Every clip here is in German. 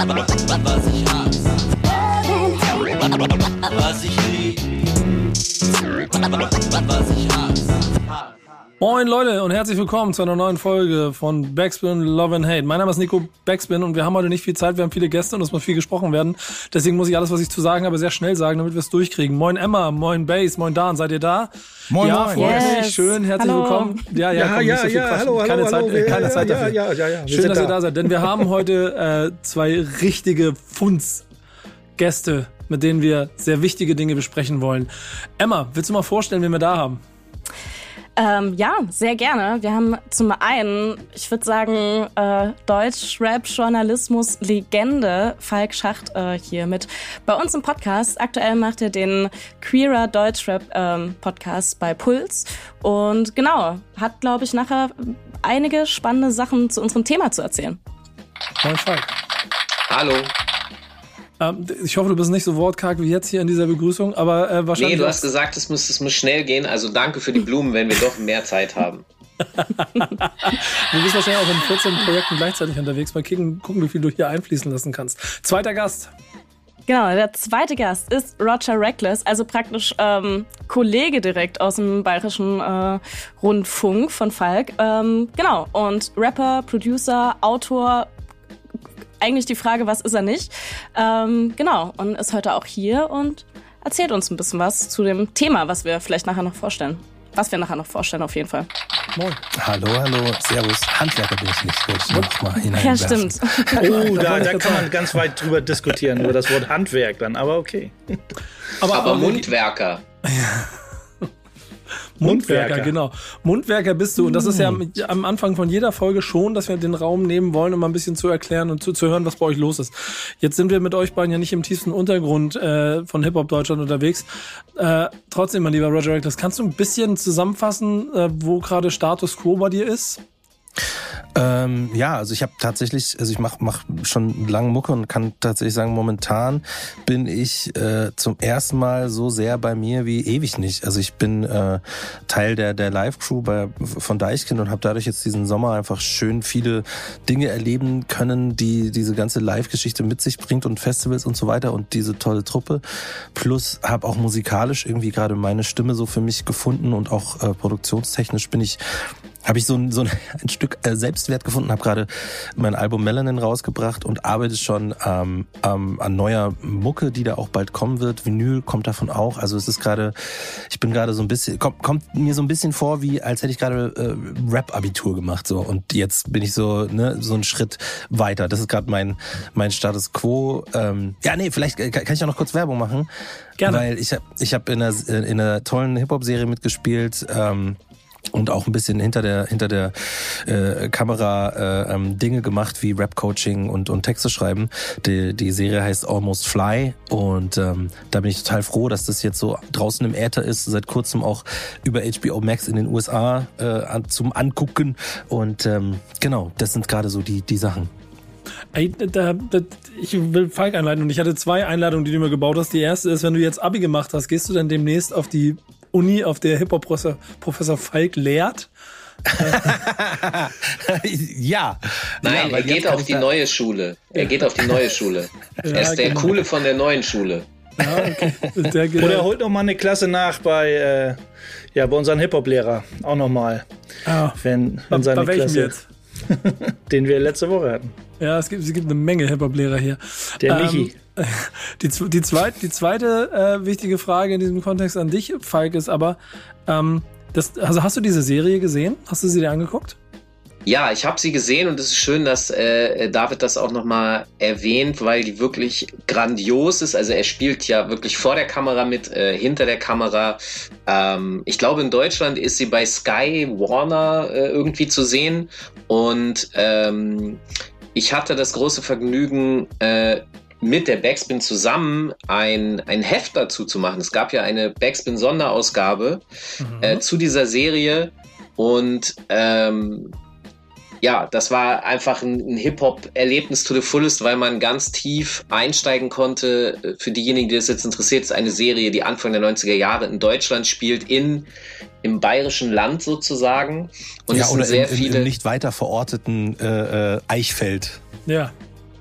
Was ich hasse. Was ich lieb. Was ich hasse. Moin Leute und herzlich willkommen zu einer neuen Folge von Backspin Love and Hate. Mein Name ist Nico Backspin und wir haben heute nicht viel Zeit, wir haben viele Gäste und es muss viel gesprochen werden. Deswegen muss ich alles, was ich zu sagen habe, sehr schnell sagen, damit wir es durchkriegen. Moin Emma, moin Base, moin Dan, seid ihr da? Moin, ja, moin. freut Yes. mich, schön, herzlich Hallo. willkommen. Ja, ja, Ja, komm, ja, nicht so viel ja, hallo, hallo, keine Zeit, hallo. äh, keine Ja, Zeit ja, dafür. ja, ja, ja, Schön, dass ihr da. da seid, denn wir haben heute äh, zwei richtige Funds-Gäste, mit denen wir sehr wichtige Dinge besprechen wollen. Emma, willst du mal vorstellen, wen wir da haben? Ähm, ja, sehr gerne. Wir haben zum einen, ich würde sagen, äh, Deutsch-Rap-Journalismus-Legende Falk Schacht äh, hier mit bei uns im Podcast. Aktuell macht er den Queerer Deutsch-Rap-Podcast bei Puls. Und genau, hat, glaube ich, nachher einige spannende Sachen zu unserem Thema zu erzählen. Moin Falk. Hallo. Ähm, ich hoffe, du bist nicht so wortkarg wie jetzt hier in dieser Begrüßung, aber äh, wahrscheinlich. Nee, du hast gesagt, es muss, es muss schnell gehen. Also danke für die Blumen, wenn wir doch mehr Zeit haben. Du bist wahrscheinlich auch in 14 Projekten gleichzeitig unterwegs. Mal gucken, gucken, wie viel du hier einfließen lassen kannst. Zweiter Gast. Genau, der zweite Gast ist Roger Reckless, also praktisch ähm, Kollege direkt aus dem bayerischen äh, Rundfunk von Falk. Ähm, genau, und Rapper, Producer, Autor, eigentlich die Frage, was ist er nicht? Ähm, genau, und ist heute auch hier und erzählt uns ein bisschen was zu dem Thema, was wir vielleicht nachher noch vorstellen. Was wir nachher noch vorstellen, auf jeden Fall. Moin. Hallo, hallo, servus. Handwerker bin ich nicht, wollte ich noch mal Ja, hineinwerfen. stimmt. Oh, da, da kann man ganz weit drüber diskutieren, über das Wort Handwerk dann, aber okay. Aber Mundwerker. Mundwerker, Mundwerker. genau. Mundwerker bist du. Und das ist ja mit- am Anfang von jeder Folge schon, dass wir den Raum nehmen wollen, um mal ein bisschen zu erklären und zu, zu hören, was bei euch los ist. Jetzt sind wir mit euch beiden ja nicht im tiefsten Untergrund äh, von Hip-Hop Deutschland unterwegs. Äh, trotzdem, mein lieber Roger Reckless, kannst du ein bisschen zusammenfassen, äh, wo gerade Status Quo bei dir ist? Ähm, ja, also ich habe tatsächlich, also ich mache mach schon lange Mucke und kann tatsächlich sagen, momentan bin ich äh, zum ersten Mal so sehr bei mir wie ewig nicht. Also ich bin äh, Teil der der Live-Crew bei von Deichkind und habe dadurch jetzt diesen Sommer einfach schön viele Dinge erleben können, die diese ganze Live-Geschichte mit sich bringt und Festivals und so weiter und diese tolle Truppe. Plus habe auch musikalisch irgendwie gerade meine Stimme so für mich gefunden und auch äh, produktionstechnisch bin ich habe ich so ein, so ein, ein Stück äh, Selbstwert gefunden, habe gerade mein Album Melanin rausgebracht und arbeite schon ähm, ähm, an neuer Mucke, die da auch bald kommen wird. Vinyl kommt davon auch. Also es ist gerade, ich bin gerade so ein bisschen, kommt, kommt mir so ein bisschen vor, wie als hätte ich gerade äh, Rap-Abitur gemacht so und jetzt bin ich so ne so einen Schritt weiter. Das ist gerade mein mein Status Quo. Ähm, ja, nee, vielleicht kann kann ich auch noch kurz Werbung machen, Gerne. weil ich habe ich habe in einer in einer tollen Hip Hop Serie mitgespielt. Ähm, und auch ein bisschen hinter der hinter der äh, Kamera äh, ähm, Dinge gemacht wie Rap Coaching und und Texte schreiben. Die die Serie heißt Almost Fly und ähm, da bin ich total froh, dass das jetzt so draußen im Äther ist, seit kurzem auch über HBO Max in den USA äh, an, zum angucken und ähm, genau, das sind gerade so die die Sachen. Ich will Falk einleiten und ich hatte zwei Einladungen, die du mir gebaut hast. Die erste ist, wenn du jetzt Abi gemacht hast, gehst du dann demnächst auf die Uni, auf der Hip-Hop-Professor Professor Falk lehrt? ja. Nein, ja, er geht auf die da- neue Schule. Er geht auf die neue Schule. er ist der genau. Coole von der neuen Schule. Ja, okay. Der, Oder holt noch mal eine Klasse nach bei, äh, ja, bei unserem Hip-Hop-Lehrer. Auch noch mal, ah, wenn, bei, wenn seine bei welchem Klasse, jetzt? den wir letzte Woche hatten. Ja, es gibt, es gibt eine Menge Hip-Hop-Lehrer hier. Der Ähm, Michi. Die, zw- die, zweit, die zweite äh, wichtige Frage in diesem Kontext an dich, Falk, ist aber, ähm, das, also hast du diese Serie gesehen? Hast du sie dir angeguckt? Ja, ich habe sie gesehen und es ist schön, dass äh, David das auch nochmal erwähnt, weil die wirklich grandios ist. Also er spielt ja wirklich vor der Kamera mit, äh, hinter der Kamera. Ähm, ich glaube, in Deutschland ist sie bei Sky Warner äh, irgendwie zu sehen. Und ähm, ich hatte das große Vergnügen, äh, mit der Backspin zusammen ein, ein Heft dazu zu machen. Es gab ja eine Backspin-Sonderausgabe äh, zu dieser Serie und ähm, ja, das war einfach ein, ein Hip-Hop-Erlebnis to the fullest, weil man ganz tief einsteigen konnte. Für diejenigen, die das jetzt interessiert, ist eine Serie, die Anfang der 90er Jahre in Deutschland spielt, in, im bayerischen Land sozusagen. Und ja, es sind oder sehr im, viele. im nicht weiter verorteten äh, äh, Eichfeld. Ja.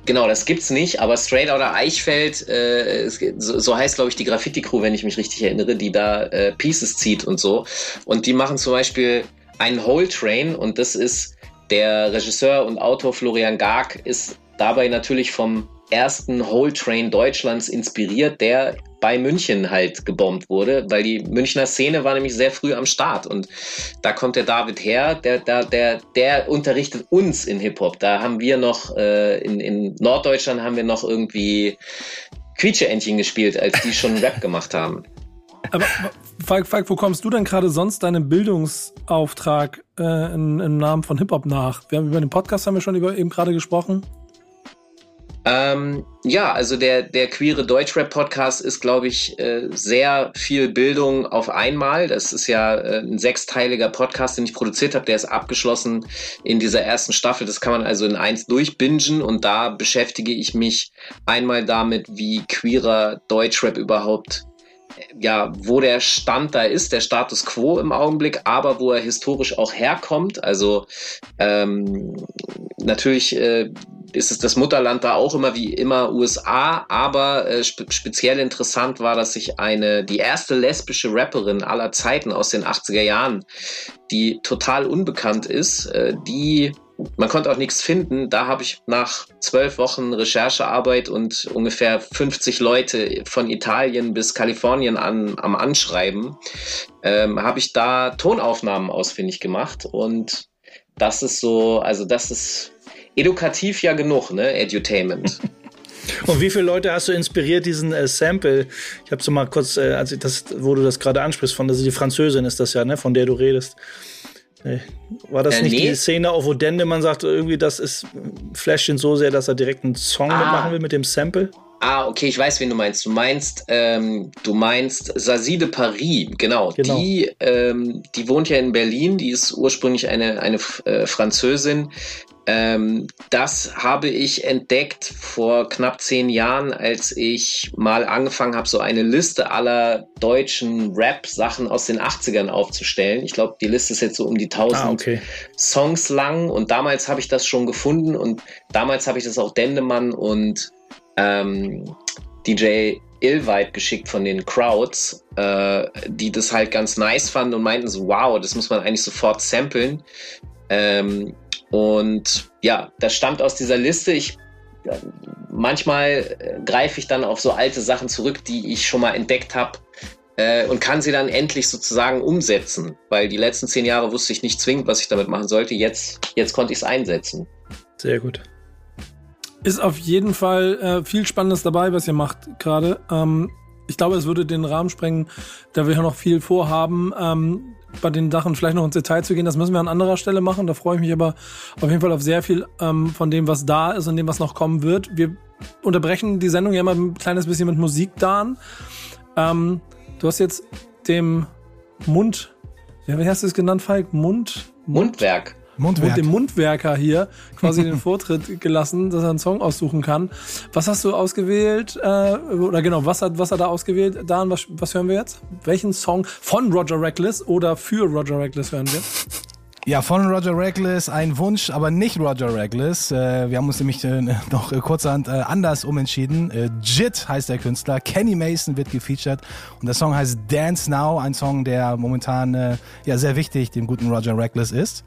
Genau, das gibt's nicht, aber Straight Outta Eichfeld, äh, so, so heißt, glaube ich, die Graffiti-Crew, wenn ich mich richtig erinnere, die da äh, Pieces zieht und so. Und die machen zum Beispiel einen Whole Train und das ist der Regisseur und Autor Florian Garg ist dabei natürlich vom ersten Whole Train Deutschlands inspiriert, der bei München halt gebombt wurde, weil die Münchner Szene war nämlich sehr früh am Start und da kommt der David her, der, der, der, der unterrichtet uns in Hip-Hop. Da haben wir noch, äh, in, in Norddeutschland haben wir noch irgendwie Quietscheentchen gespielt, als die schon Rap gemacht haben. Aber Falk, Falk, wo kommst du denn gerade sonst deinem Bildungsauftrag äh, im, im Namen von Hip-Hop nach? Wir haben über den Podcast haben wir schon über, eben gerade gesprochen. Ähm, ja, also der, der queere Deutschrap-Podcast ist, glaube ich, äh, sehr viel Bildung auf einmal. Das ist ja äh, ein sechsteiliger Podcast, den ich produziert habe. Der ist abgeschlossen in dieser ersten Staffel. Das kann man also in eins durchbingen und da beschäftige ich mich einmal damit, wie queerer Deutschrap überhaupt ja, wo der Stand da ist, der Status quo im Augenblick, aber wo er historisch auch herkommt. Also ähm, natürlich äh, ist es das Mutterland da auch immer wie immer USA, aber äh, spe speziell interessant war, dass sich eine, die erste lesbische Rapperin aller Zeiten aus den 80er Jahren, die total unbekannt ist, äh, die man konnte auch nichts finden. Da habe ich nach zwölf Wochen Recherchearbeit und ungefähr 50 Leute von Italien bis Kalifornien an, am Anschreiben, ähm, habe ich da Tonaufnahmen ausfindig gemacht. Und das ist so, also das ist edukativ ja genug, ne? Edutainment. Und wie viele Leute hast du inspiriert, diesen äh, Sample? Ich habe so mal kurz, äh, als ich das, wo du das gerade ansprichst, von also die Französin ist das ja, ne, von der du redest. War das äh, nicht nee. die Szene auf Odende, man sagt irgendwie, das ist flasht ihn so sehr, dass er direkt einen Song ah. mitmachen will mit dem Sample? Ah, okay, ich weiß, wen du meinst. Du meinst, ähm, du meinst Sazie de Paris, genau. genau. Die, ähm, die wohnt ja in Berlin. Die ist ursprünglich eine eine äh, Französin, ähm, das habe ich entdeckt vor knapp zehn Jahren, als ich mal angefangen habe, so eine Liste aller deutschen Rap-Sachen aus den 80ern aufzustellen. Ich glaube, die Liste ist jetzt so um die 1000 ah, okay. Songs lang und damals habe ich das schon gefunden und damals habe ich das auch Dendemann und ähm, DJ Illweit geschickt von den Crowds, äh, die das halt ganz nice fanden und meinten so, wow, das muss man eigentlich sofort samplen. Ähm, und ja, das stammt aus dieser Liste. Ich manchmal äh, greife ich dann auf so alte Sachen zurück, die ich schon mal entdeckt habe äh, und kann sie dann endlich sozusagen umsetzen, weil die letzten zehn Jahre wusste ich nicht zwingend, was ich damit machen sollte. Jetzt, jetzt konnte ich es einsetzen. Sehr gut. Ist auf jeden Fall äh, viel Spannendes dabei, was ihr macht gerade. Ähm, ich glaube, es würde den Rahmen sprengen, da wir noch viel vorhaben. Ähm, bei den Sachen vielleicht noch ins Detail zu gehen. Das müssen wir an anderer Stelle machen. Da freue ich mich aber auf jeden Fall auf sehr viel ähm, von dem, was da ist und dem, was noch kommen wird. Wir unterbrechen die Sendung ja immer ein kleines bisschen mit Musik da. Ähm, du hast jetzt dem Mund, ja, wie hast du es genannt, Falk? Mund? Mundwerk. Mundwerk. dem Mundwerker hier quasi den Vortritt gelassen, dass er einen Song aussuchen kann. Was hast du ausgewählt? Äh, oder genau, was hat, was hat er ausgewählt? Dan, was, was hören wir jetzt? Welchen Song von Roger Reckless oder für Roger Reckless hören wir? Ja, von Roger Reckless ein Wunsch, aber nicht Roger Reckless. Äh, wir haben uns nämlich äh, noch kurzerhand äh, anders umentschieden. Jit heißt der Künstler. Kenny Mason wird gefeatured und der Song heißt Dance Now, ein Song, der momentan ja sehr wichtig dem guten Roger Reckless ist.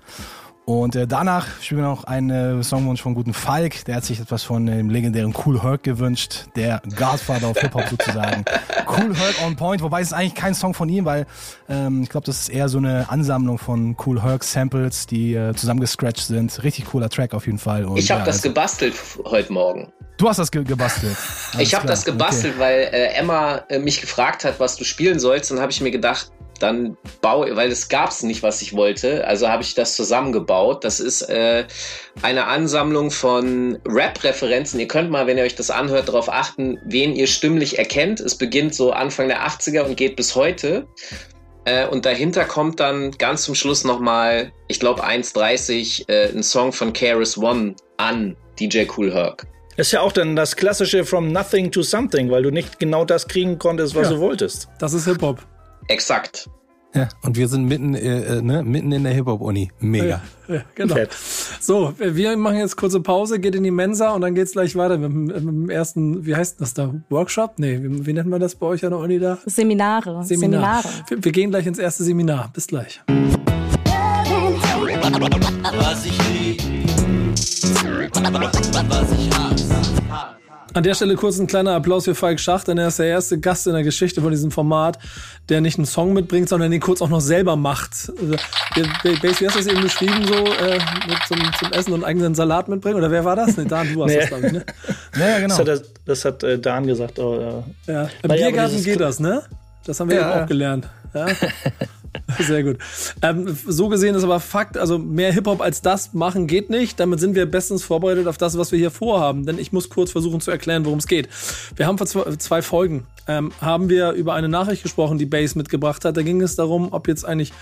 Und äh, danach spielen wir noch einen äh, Songwunsch von guten Falk. Der hat sich etwas von dem legendären Cool Herc gewünscht. Der Godfather of Hip-Hop sozusagen. cool Herc on Point. Wobei es ist eigentlich kein Song von ihm, weil ähm, ich glaube, das ist eher so eine Ansammlung von Cool Herc Samples, die äh, zusammengescratcht sind. Richtig cooler Track auf jeden Fall. Und, ich habe ja, das also, gebastelt heute Morgen. Du hast das ge gebastelt. Alles ich habe das gebastelt, okay. weil äh, Emma äh, mich gefragt hat, was du spielen sollst. Und habe ich mir gedacht, dann baue, weil es gab es nicht, was ich wollte, also habe ich das zusammengebaut. Das ist äh, eine Ansammlung von Rap-Referenzen. Ihr könnt mal, wenn ihr euch das anhört, darauf achten, wen ihr stimmlich erkennt. Es beginnt so Anfang der 80er und geht bis heute. Äh, und dahinter kommt dann ganz zum Schluss nochmal, ich glaube 1.30, äh, ein Song von Keras One an DJ Cool Herc. Ist ja auch dann das klassische From Nothing to Something, weil du nicht genau das kriegen konntest, was ja, du wolltest. Das ist Hip-Hop. Exakt. Ja, und wir sind mitten, äh, äh ne, mitten in der Hip-Hop-Uni. Mega. Ja, ja, genau. Fett. So, wir machen jetzt kurze Pause, geht in die Mensa und dann geht's gleich weiter mit, mit dem ersten, wie heißt das da? Workshop? Nee, wie, wie nennt man das bei euch an der Uni da? Seminare. Seminare. Seminare. Wir, wir gehen gleich ins erste Seminar. Bis gleich. Was ich lieb. Was ich hasse. An der Stelle kurz ein kleiner Applaus für Falk Schacht, denn er ist der erste Gast in der Geschichte von diesem Format, der nicht einen Song mitbringt, sondern den kurz auch noch selber macht. Also, Base, wie hast du das eben beschrieben, so äh, zum, zum, Essen und eigenen Salat mitbringen? Oder wer war das? Nee, Dan, du hast nee. das, glaube ich, ne? Ja, genau. Das hat, das hat äh, Dan gesagt. Oh, ja. ja. Im Biergarten geht das, ne? Das haben wir ja, eben auch gelernt. Ja. Sehr gut. Ähm, so gesehen ist aber Fakt, also mehr Hip-Hop als das machen geht nicht. Damit sind wir bestens vorbereitet auf das, was wir hier vorhaben. Denn ich muss kurz versuchen zu erklären, worum es geht. Wir haben vor zwei, Folgen, ähm, haben wir über eine Nachricht gesprochen, die Base mitgebracht hat. Da ging es darum, ob jetzt eigentlich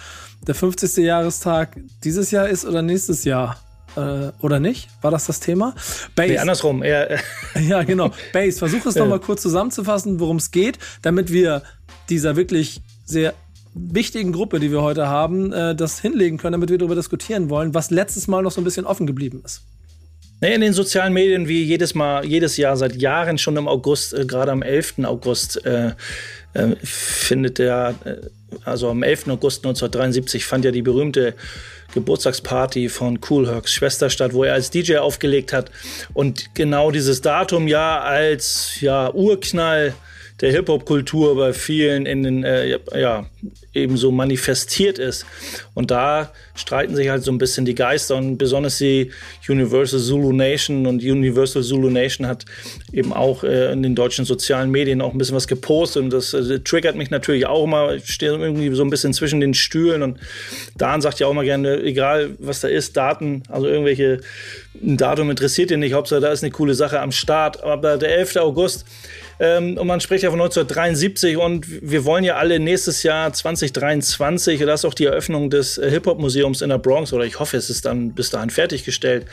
der 50. Jahrestag dieses Jahr ist oder nächstes Jahr. Äh, oder nicht? War das das Thema? Base. Nee, andersrum. Ja, ja genau. Base, versuch es nochmal kurz zusammenzufassen, worum es geht, damit wir dieser wirklich sehr wichtigen Gruppe, die wir heute haben, äh, das hinlegen können, damit wir darüber diskutieren wollen, was letztes Mal noch so ein bisschen offen geblieben ist. In den sozialen Medien, wie jedes Mal, jedes Jahr, seit Jahren schon im August, äh, gerade am 11. August, äh, äh, findet der, äh, also am 11. August 1973 fand ja die berühmte Geburtstagsparty von Cool Hercs Schwester statt, wo er als DJ aufgelegt hat. Und genau dieses Datum ja als ja, Urknall der Hip-Hop-Kultur bei vielen in den, äh, ja, ebenso manifestiert ist. Und da streiten sich halt so ein bisschen die Geister und besonders die Universal Zulu Nation und Universal Zulu Nation hat eben auch äh, in den deutschen sozialen Medien auch ein bisschen was gepostet und das äh, triggert mich natürlich auch immer. Ich stehe irgendwie so ein bisschen zwischen den Stühlen und Dan sagt ja auch mal gerne, egal was da ist, Daten, also irgendwelche ein Datum interessiert ihn nicht, Hauptsache da ist eine coole Sache am Start. Aber der 11. August ähm, und man spricht ja von 1973 und wir wollen ja alle nächstes Jahr 2023, und das ist auch die Eröffnung des äh, Hip-Hop-Museums in der Bronx, oder ich hoffe, es ist dann bis dahin fertiggestellt.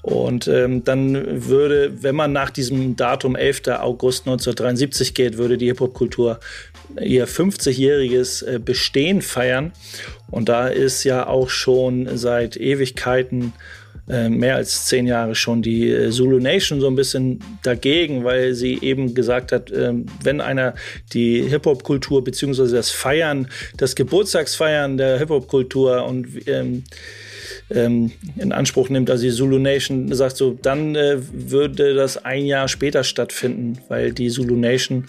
Und ähm, dann würde, wenn man nach diesem Datum 11. August 1973 geht, würde die Hip-Hop-Kultur ihr 50-jähriges äh, Bestehen feiern. Und da ist ja auch schon seit Ewigkeiten äh, mehr als zehn Jahre schon die äh, Zulu Nation so ein bisschen dagegen, weil sie eben gesagt hat, ähm, wenn einer die Hip-Hop-Kultur beziehungsweise das Feiern, das Geburtstagsfeiern der Hip-Hop-Kultur und ähm, ähm, in Anspruch nimmt, also die Zulu Nation sagt so, dann äh, würde das ein Jahr später stattfinden, weil die Zulu Nation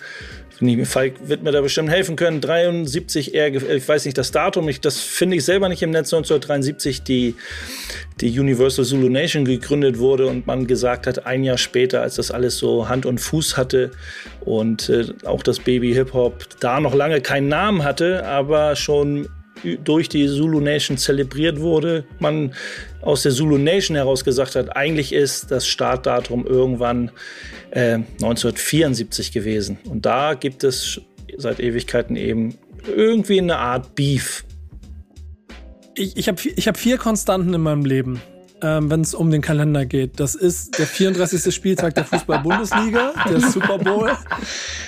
Falk wird mir da bestimmt helfen können. 73 eher, ich weiß nicht das Datum, ich, das finde ich selber nicht im Netz. 1973 die, die Universal Zulu Nation gegründet wurde und man gesagt hat, ein Jahr später, als das alles so Hand und Fuß hatte und äh, auch das Baby Hip Hop da noch lange keinen Namen hatte, aber schon durch die Zulu Nation zelebriert wurde, man aus der Zulu Nation heraus gesagt hat, eigentlich ist das Startdatum irgendwann äh, 1974 gewesen. Und da gibt es seit Ewigkeiten eben irgendwie eine Art Beef. Ich, ich habe ich hab vier Konstanten in meinem Leben. Ähm, wenn es um den Kalender geht. Das ist der 34. Spieltag der Fußball-Bundesliga, der Super Bowl,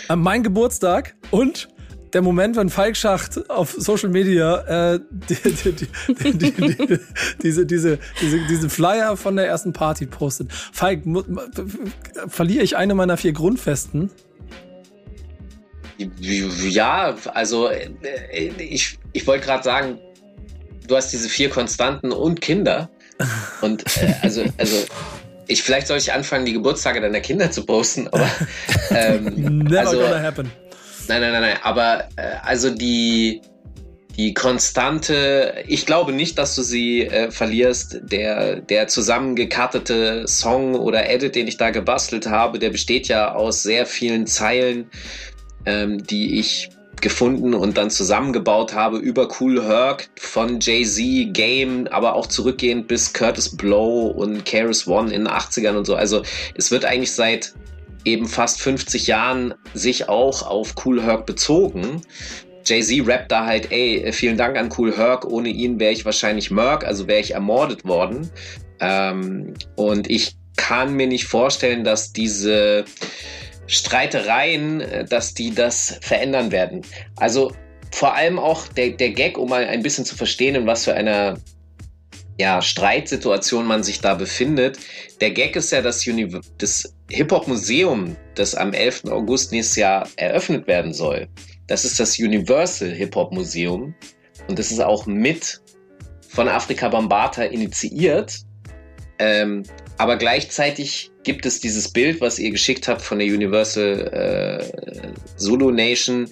äh, mein Geburtstag und der Moment, wenn Falk Schacht auf Social Media äh, die, die, die, diese, diese, diese, diese Flyer von der ersten Party postet. Falk, verliere ich eine meiner vier Grundfesten? Ja, also äh, ich, ich wollte gerade sagen, du hast diese vier Konstanten und Kinder. Und äh, also, also ich vielleicht soll ich anfangen, die Geburtstage deiner Kinder zu posten, aber ähm, Never also, gonna happen. Nein, nein, nein, nein. Aber äh, also die, die Konstante, ich glaube nicht, dass du sie äh, verlierst. Der, der zusammengekartete Song oder Edit, den ich da gebastelt habe, der besteht ja aus sehr vielen Zeilen, ähm, die ich gefunden und dann zusammengebaut habe über Cool Herc von Jay-Z, Game, aber auch zurückgehend bis Curtis Blow und Karis One in den 80ern und so. Also es wird eigentlich seit eben fast 50 Jahren sich auch auf Cool Herc bezogen. Jay-Z rappt da halt, ey, vielen Dank an Cool Herc, ohne ihn wäre ich wahrscheinlich Merc, also wäre ich ermordet worden. Ähm, und ich kann mir nicht vorstellen, dass diese Streitereien, dass die das verändern werden. Also vor allem auch der, der Gag, um mal ein bisschen zu verstehen, in was für einer ja, Streitsituation man sich da befindet. Der Gag ist ja, dass das Hip-Hop-Museum, das am 11. August nächstes Jahr eröffnet werden soll, das ist das Universal Hip-Hop-Museum und das ist auch mit von Afrika Bambata initiiert. Ähm, aber gleichzeitig gibt es dieses Bild, was ihr geschickt habt von der Universal äh, Zulu Nation,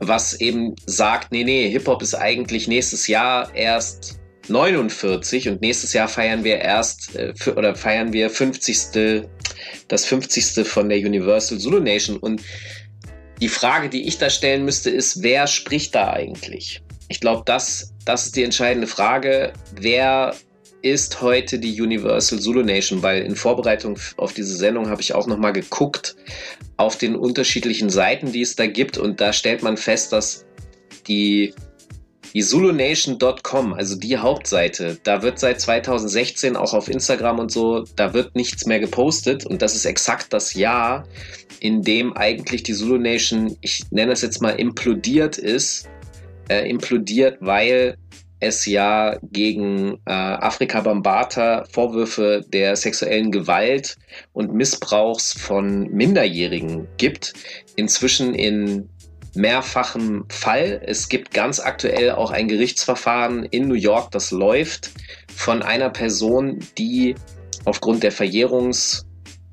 was eben sagt, nee, nee, Hip-Hop ist eigentlich nächstes Jahr erst 49 und nächstes Jahr feiern wir erst äh, oder feiern wir 50. das 50. von der Universal Zulu Nation und die Frage, die ich da stellen müsste, ist, wer spricht da eigentlich? Ich glaube, das, das ist die entscheidende Frage. Wer ist heute die Universal Zulu Nation? Weil in Vorbereitung auf diese Sendung habe ich auch nochmal geguckt auf den unterschiedlichen Seiten, die es da gibt. Und da stellt man fest, dass die die zulunation.com, also die Hauptseite, da wird seit 2016 auch auf Instagram und so, da wird nichts mehr gepostet. Und das ist exakt das Jahr, in dem eigentlich die Zulu Nation, ich nenne es jetzt mal implodiert ist, äh, implodiert, weil es ja gegen äh, Afrika Bambata Vorwürfe der sexuellen Gewalt und Missbrauchs von Minderjährigen gibt. Inzwischen in mehrfachem Fall. Es gibt ganz aktuell auch ein Gerichtsverfahren in New York, das läuft von einer Person, die aufgrund der Verjährungsdaten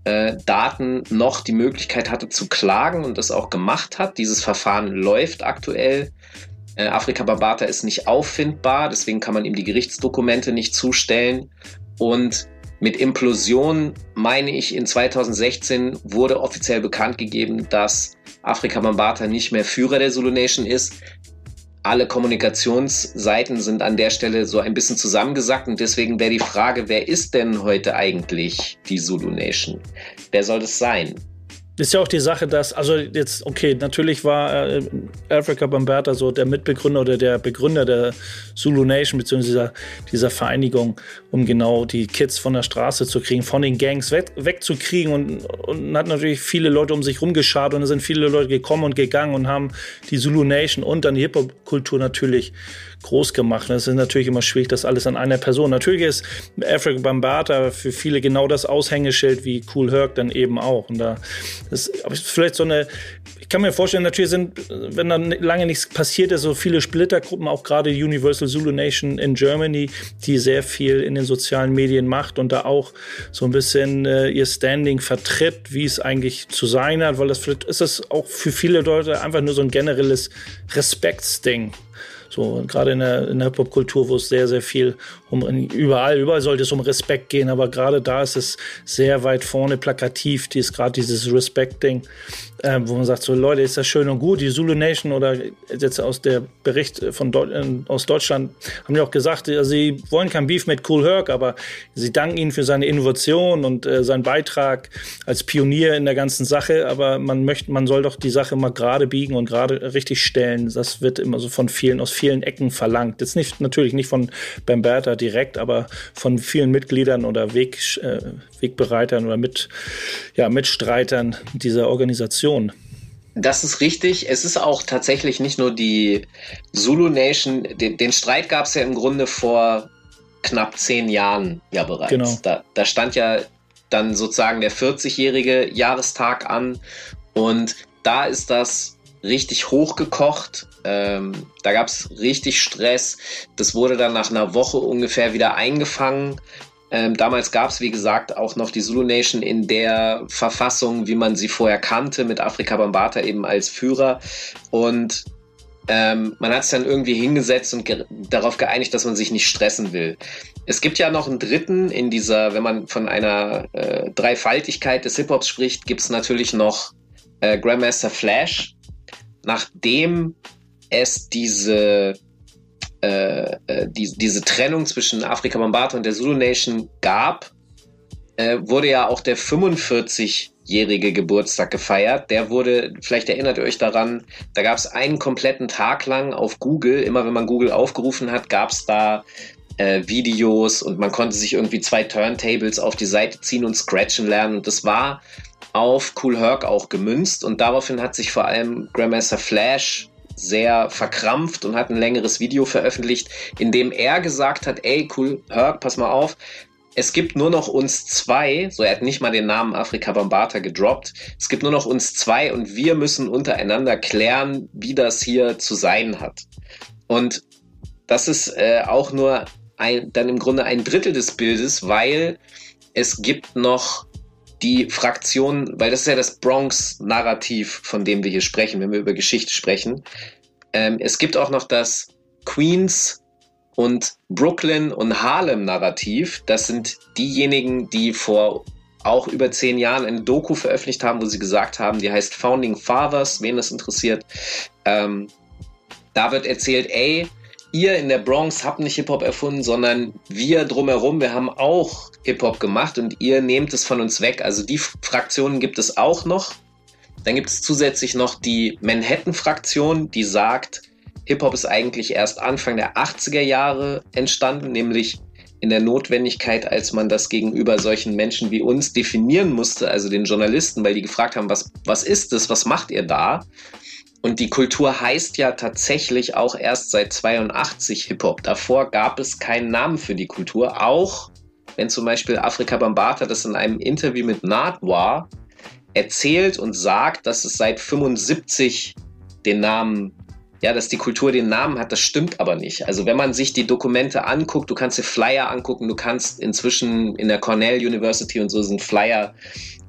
äh, noch die Möglichkeit hatte zu klagen und das auch gemacht hat. Dieses Verfahren läuft aktuell. Äh, Afrika Barbata ist nicht auffindbar, deswegen kann man ihm die Gerichtsdokumente nicht zustellen. Und mit Implosion meine ich, in 2016 wurde offiziell bekannt gegeben, dass Afrika Bambata nicht mehr Führer der Zulu Nation ist. Alle Kommunikationsseiten sind an der Stelle so ein bisschen zusammengesackt und deswegen wäre die Frage, wer ist denn heute eigentlich die Zulu Nation? Wer soll das sein? Ist ja auch die Sache, dass, also jetzt, okay, natürlich war äh, Africa Bambata so der Mitbegründer oder der Begründer der Zulu Nation, beziehungsweise dieser, dieser Vereinigung, um genau die Kids von der Straße zu kriegen, von den Gangs weg, wegzukriegen und, und hat natürlich viele Leute um sich rumgeschart und es sind viele Leute gekommen und gegangen und haben die Zulu Nation und dann die Hip-Hop-Kultur natürlich groß gemacht. Das ist natürlich immer schwierig, das alles an einer Person. Natürlich ist Africa Bambata für viele genau das Aushängeschild wie Cool Herc dann eben auch. Und da ist vielleicht so eine, ich kann mir vorstellen, natürlich sind, wenn dann lange nichts passiert ist, so viele Splittergruppen, auch gerade Universal Zulu Nation in Germany, die sehr viel in den sozialen Medien macht und da auch so ein bisschen äh, ihr Standing vertritt, wie es eigentlich zu sein hat, weil das vielleicht ist das auch für viele Leute einfach nur so ein generelles Respektsding. So, gerade in der, in der Hip-Hop-Kultur, wo es sehr, sehr viel um, überall, überall sollte es um Respekt gehen, aber gerade da ist es sehr weit vorne plakativ, die ist gerade dieses Respect-Ding äh, wo man sagt, so Leute, ist das schön und gut. Die Zulu Nation oder jetzt aus der Bericht von Deu äh, aus Deutschland haben ja auch gesagt, sie wollen kein Beef mit Cool Herc, aber sie danken ihnen für seine Innovation und äh, seinen Beitrag als Pionier in der ganzen Sache. Aber man möchte, man soll doch die Sache mal gerade biegen und gerade richtig stellen. Das wird immer so von vielen aus vielen Ecken verlangt. Jetzt nicht natürlich nicht von Bamberta direkt, aber von vielen Mitgliedern oder Weg, äh, Wegbereitern oder mit, ja, Mitstreitern dieser Organisation. Das ist richtig. Es ist auch tatsächlich nicht nur die Zulu Nation. Den, den Streit gab es ja im Grunde vor knapp zehn Jahren ja bereits. Genau. Da, da stand ja dann sozusagen der 40-jährige Jahrestag an und da ist das richtig hochgekocht. Ähm, da gab es richtig Stress. Das wurde dann nach einer Woche ungefähr wieder eingefangen. Ähm, damals gab es, wie gesagt, auch noch die Zulu Nation in der Verfassung, wie man sie vorher kannte, mit Afrika Bambata eben als Führer. Und ähm, man hat es dann irgendwie hingesetzt und ge darauf geeinigt, dass man sich nicht stressen will. Es gibt ja noch einen dritten in dieser, wenn man von einer äh, Dreifaltigkeit des Hip-Hops spricht, gibt es natürlich noch äh, Grandmaster Flash. Nachdem es diese äh, äh, die, diese Trennung zwischen Afrika Bambata und der Zulu Nation gab, äh, wurde ja auch der 45-jährige Geburtstag gefeiert. Der wurde, vielleicht erinnert ihr euch daran, da gab es einen kompletten Tag lang auf Google, immer wenn man Google aufgerufen hat, gab es da äh, Videos und man konnte sich irgendwie zwei Turntables auf die Seite ziehen und scratchen lernen. Und das war auf Cool Herc auch gemünzt und daraufhin hat sich vor allem Grandmaster Flash sehr verkrampft und hat ein längeres Video veröffentlicht, in dem er gesagt hat, ey, cool, Herc, pass mal auf, es gibt nur noch uns zwei, so er hat nicht mal den Namen Afrika Bambata gedroppt, es gibt nur noch uns zwei und wir müssen untereinander klären, wie das hier zu sein hat. Und das ist äh, auch nur ein, dann im Grunde ein Drittel des Bildes, weil es gibt noch die Fraktion, weil das ist ja das Bronx-Narrativ, von dem wir hier sprechen, wenn wir über Geschichte sprechen. Ähm, es gibt auch noch das Queens und Brooklyn und Harlem Narrativ. Das sind diejenigen, die vor auch über zehn Jahren eine Doku veröffentlicht haben, wo sie gesagt haben, die heißt Founding Fathers, wen das interessiert. Ähm, da wird erzählt, ey, ihr in der Bronx habt nicht Hip-Hop erfunden, sondern wir drumherum, wir haben auch Hip-Hop gemacht und ihr nehmt es von uns weg. Also die Fraktionen gibt es auch noch. Dann gibt es zusätzlich noch die Manhattan-Fraktion, die sagt, Hip-Hop ist eigentlich erst Anfang der 80er Jahre entstanden, nämlich in der Notwendigkeit, als man das gegenüber solchen Menschen wie uns definieren musste, also den Journalisten, weil die gefragt haben, was, was ist das, was macht ihr da? Und die Kultur heißt ja tatsächlich auch erst seit 82 Hip-Hop. Davor gab es keinen Namen für die Kultur. Auch wenn zum Beispiel Afrika Bambata das in einem Interview mit Nardwar erzählt und sagt, dass es seit 75 den Namen, ja, dass die Kultur den Namen hat, das stimmt aber nicht. Also wenn man sich die Dokumente anguckt, du kannst dir Flyer angucken, du kannst inzwischen in der Cornell University und so sind Flyer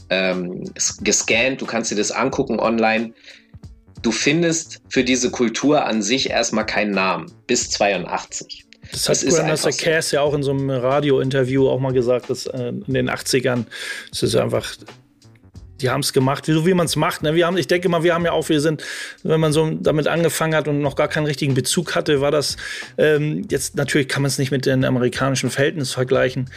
ähm, gescannt, du kannst dir das angucken online du findest für diese Kultur an sich erstmal keinen Namen bis 82. Das, das hat Grandmaster so. Cass ja auch in so einem Radio-Interview auch mal gesagt, dass äh, in den 80ern, das ist einfach die haben es gemacht, so wie man es macht. Ne? Wir haben, ich denke mal, wir haben ja auch, wir sind, wenn man so damit angefangen hat und noch gar keinen richtigen Bezug hatte, war das ähm, jetzt natürlich kann man es nicht mit den amerikanischen Verhältnissen vergleichen,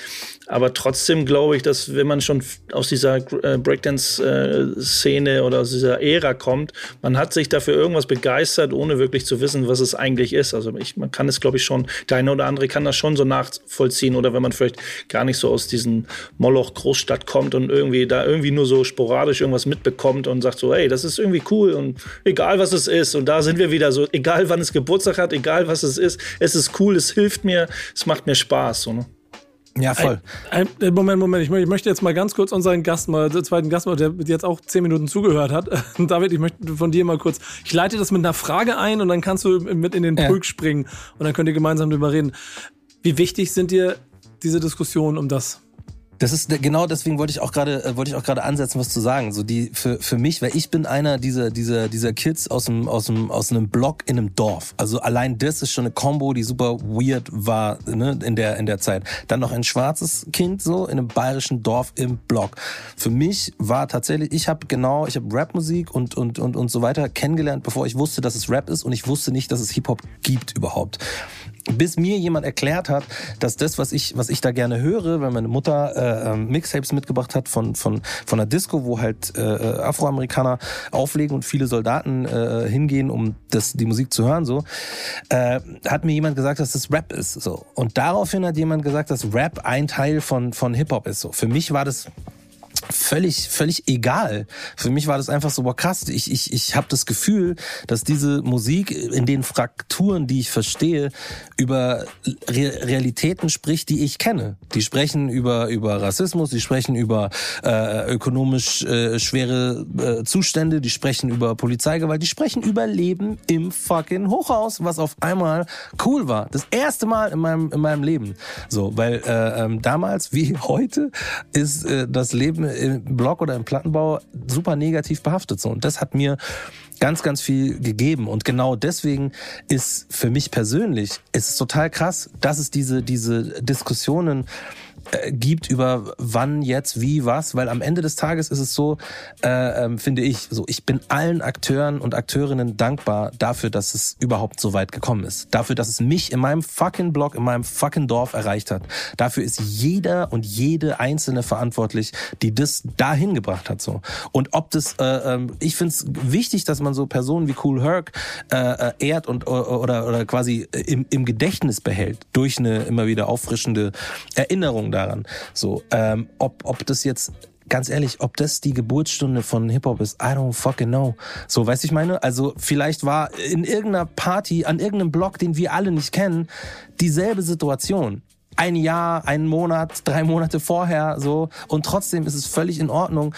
aber trotzdem glaube ich, dass wenn man schon aus dieser äh, Breakdance-Szene oder aus dieser Ära kommt, man hat sich dafür irgendwas begeistert, ohne wirklich zu wissen, was es eigentlich ist. Also ich, man kann es, glaube ich, schon, der eine oder andere kann das schon so nachvollziehen oder wenn man vielleicht gar nicht so aus diesen Moloch-Großstadt kommt und irgendwie da irgendwie nur so sporadisch sporadisch irgendwas mitbekommt und sagt so, hey, das ist irgendwie cool und egal was es ist. Und da sind wir wieder so, egal wann es Geburtstag hat, egal was es ist, es ist cool, es hilft mir, es macht mir Spaß. So, ne? Ja, voll. Ein, ein, Moment, Moment. Ich, ich, möchte jetzt mal ganz kurz unseren Gast mal, den zweiten Gast mal, der jetzt auch zehn Minuten zugehört hat. David, ich möchte von dir mal kurz, ich leite das mit einer Frage ein und dann kannst du mit in den Pulk ja. springen und dann könnt ihr gemeinsam drüber reden. Wie wichtig sind dir diese Diskussionen um das? Das ist genau deswegen wollte ich auch gerade äh, wollte ich auch gerade ansetzen, was zu sagen. So die für für mich, weil ich bin einer dieser dieser dieser Kids aus dem aus dem aus einem Block in einem Dorf. Also allein das ist schon eine Combo, die super weird war ne, in der in der Zeit. Dann noch ein schwarzes Kind so in einem bayerischen Dorf im Block. Für mich war tatsächlich, ich habe genau, ich habe Rapmusik und und und und so weiter kennengelernt, bevor ich wusste, dass es Rap ist und ich wusste nicht, dass es Hip Hop gibt überhaupt bis mir jemand erklärt hat, dass das, was ich, was ich da gerne höre, wenn meine Mutter äh, ähm, Mixtapes mitgebracht hat von von von einer Disco, wo halt äh, Afroamerikaner auflegen und viele Soldaten äh, hingehen, um das die Musik zu hören, so äh, hat mir jemand gesagt, dass das Rap ist, so. Und daraufhin hat jemand gesagt, dass Rap ein Teil von von Hip Hop ist, so. Für mich war das völlig, völlig egal. Für mich war das einfach so, boah krass, ich, ich, ich habe das Gefühl, dass diese Musik in den Frakturen, die ich verstehe, über Re Realitäten spricht, die ich kenne. Die sprechen über, über Rassismus, die sprechen über äh, ökonomisch äh, schwere äh, Zustände, die sprechen über Polizeigewalt, die sprechen über Leben im fucking Hochhaus, was auf einmal cool war. Das erste Mal in meinem, in meinem Leben. So, weil äh, ähm, damals wie heute ist äh, das Leben im Block oder im Plattenbau super negativ behaftet. So. Und das hat mir ganz, ganz viel gegeben. Und genau deswegen ist für mich persönlich, ist es total krass, dass es diese, diese Diskussionen äh, gibt über wann, jetzt, wie, was, weil am Ende des Tages ist es so, äh, äh, finde ich, so ich bin allen Akteuren und Akteurinnen dankbar dafür, dass es überhaupt so weit gekommen ist. Dafür, dass es mich in meinem fucking Blog, in meinem fucking Dorf erreicht hat. Dafür ist jeder und jede einzelne verantwortlich, die das dahin gebracht hat. So und ob das, äh, äh, ich finde es wichtig, dass man so Personen wie Cool Herc äh, äh ehrt und oder oder quasi im, im Gedächtnis behält durch eine immer wieder auffrischende Erinnerung daran. So, ähm, ob, ob das jetzt ganz ehrlich, ob das die Geburtsstunde von Hip-Hop ist, I don't fucking know. So, weißt ich meine? Also vielleicht war in irgendeiner Party, an irgendeinem Block, den wir alle nicht kennen, dieselbe Situation ein Jahr, einen Monat, drei Monate vorher so und trotzdem ist es völlig in Ordnung.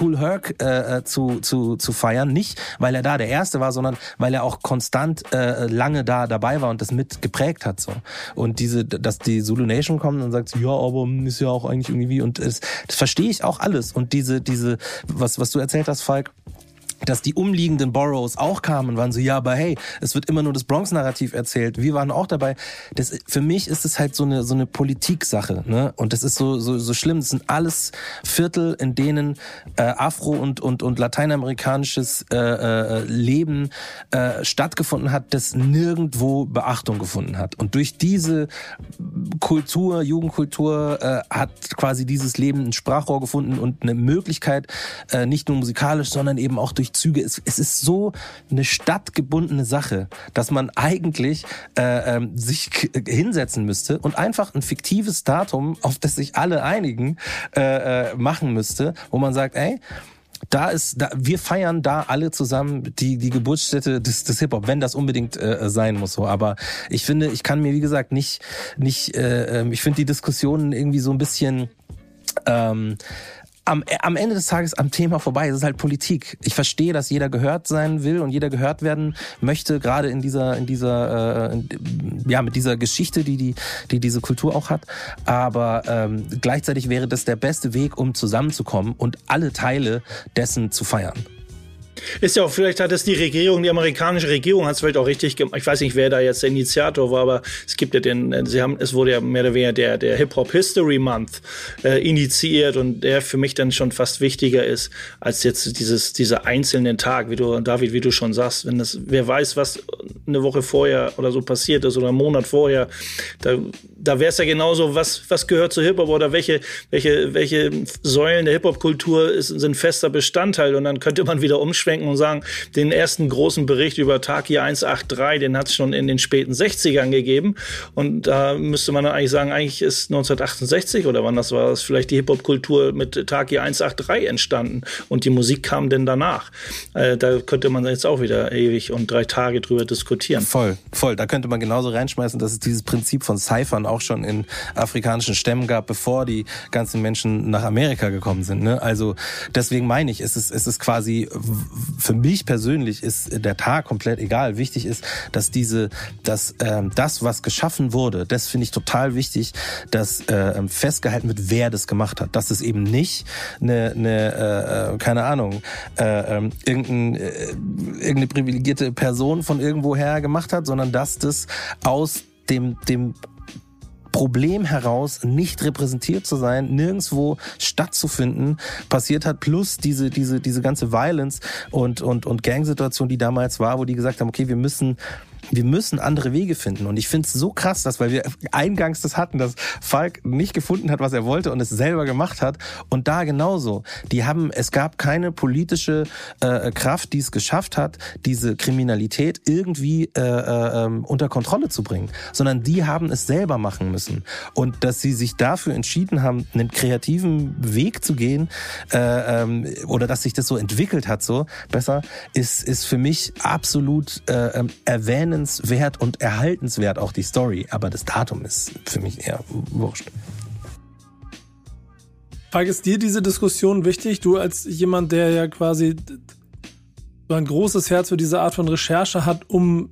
Cool Herc äh, äh, zu, zu, zu feiern. Nicht, weil er da der Erste war, sondern weil er auch konstant äh, lange da dabei war und das mit geprägt hat. so Und diese, dass die Zulu Nation kommt und sagt, ja, aber ist ja auch eigentlich irgendwie und das, das verstehe ich auch alles. Und diese, diese, was, was du erzählt hast, Falk, dass die umliegenden Boroughs auch kamen und waren so, ja, aber hey, es wird immer nur das Bronx-Narrativ erzählt. Wir waren auch dabei. Das, für mich ist es halt so eine, so eine Politiksache, ne? Und das ist so, so, so schlimm. Das sind alles Viertel, in denen äh, Afro- und, und, und lateinamerikanisches äh, äh, Leben äh, stattgefunden hat, das nirgendwo Beachtung gefunden hat. Und durch diese Kultur, Jugendkultur, äh, hat quasi dieses Leben ein Sprachrohr gefunden und eine Möglichkeit, äh, nicht nur musikalisch, sondern eben auch durch durch Züge. Es, es ist so eine stadtgebundene Sache, dass man eigentlich äh, ähm, sich hinsetzen müsste und einfach ein fiktives Datum, auf das sich alle einigen, äh, äh, machen müsste, wo man sagt, ey, da ist, da, wir feiern da alle zusammen die die Geburtsstätte des, des Hip Hop, wenn das unbedingt äh, sein muss. So, aber ich finde, ich kann mir wie gesagt nicht nicht, äh, ähm, ich finde die Diskussionen irgendwie so ein bisschen ähm, am, am Ende des Tages am Thema vorbei. Es ist halt Politik. Ich verstehe, dass jeder gehört sein will und jeder gehört werden möchte, gerade in dieser, in dieser, äh, in, ja, mit dieser Geschichte, die, die, die diese Kultur auch hat. Aber ähm, gleichzeitig wäre das der beste Weg, um zusammenzukommen und alle Teile dessen zu feiern. Ist ja auch, vielleicht hat es die Regierung, die amerikanische Regierung hat es vielleicht auch richtig gemacht. Ich weiß nicht, wer da jetzt der Initiator war, aber es gibt ja den, sie haben, es wurde ja mehr oder weniger der, der Hip-Hop History Month äh, initiiert und der für mich dann schon fast wichtiger ist, als jetzt dieses, dieser einzelnen Tag, wie du, David, wie du schon sagst, wenn das, wer weiß, was eine Woche vorher oder so passiert ist oder einen Monat vorher, da, da wäre es ja genauso, was, was gehört zu Hip-Hop oder welche, welche, welche Säulen der Hip-Hop-Kultur sind fester Bestandteil und dann könnte man wieder umschwenken und sagen, den ersten großen Bericht über Taki 183, den hat es schon in den späten 60ern gegeben. Und da müsste man dann eigentlich sagen, eigentlich ist 1968 oder wann das war, das vielleicht die Hip-Hop-Kultur mit Taki 183 entstanden. Und die Musik kam denn danach. Äh, da könnte man jetzt auch wieder ewig und drei Tage drüber diskutieren. Voll, voll. Da könnte man genauso reinschmeißen, dass es dieses Prinzip von Cyphern auch schon in afrikanischen Stämmen gab, bevor die ganzen Menschen nach Amerika gekommen sind. Ne? Also deswegen meine ich, es ist, es ist quasi für mich persönlich ist der Tag komplett egal. Wichtig ist, dass diese, dass ähm, das, was geschaffen wurde, das finde ich total wichtig, dass äh, festgehalten wird, wer das gemacht hat. Dass es eben nicht eine, eine äh, äh keine Ahnung, äh, äh, irgendein, äh, irgendeine privilegierte Person von irgendwoher gemacht hat, sondern dass das aus dem, dem Problem heraus, nicht repräsentiert zu sein, nirgendswo stattzufinden, passiert hat, plus diese, diese, diese ganze Violence und, und, und Gangsituation, die damals war, wo die gesagt haben, okay, wir müssen wir müssen andere Wege finden. Und ich finde es so krass, dass, weil wir eingangs das hatten, dass Falk nicht gefunden hat, was er wollte und es selber gemacht hat. Und da genauso. Die haben, es gab keine politische äh, Kraft, die es geschafft hat, diese Kriminalität irgendwie äh, äh, ähm, unter Kontrolle zu bringen, sondern die haben es selber machen müssen. Und dass sie sich dafür entschieden haben, einen kreativen Weg zu gehen, äh, ähm, oder dass sich das so entwickelt hat, so besser, ist, ist für mich absolut äh, ähm, erwähnenswert und erhaltenswert auch die Story, aber das Datum ist für mich eher wurscht. Falk, ist dir diese Diskussion wichtig? Du als jemand, der ja quasi so ein großes Herz für diese Art von Recherche hat, um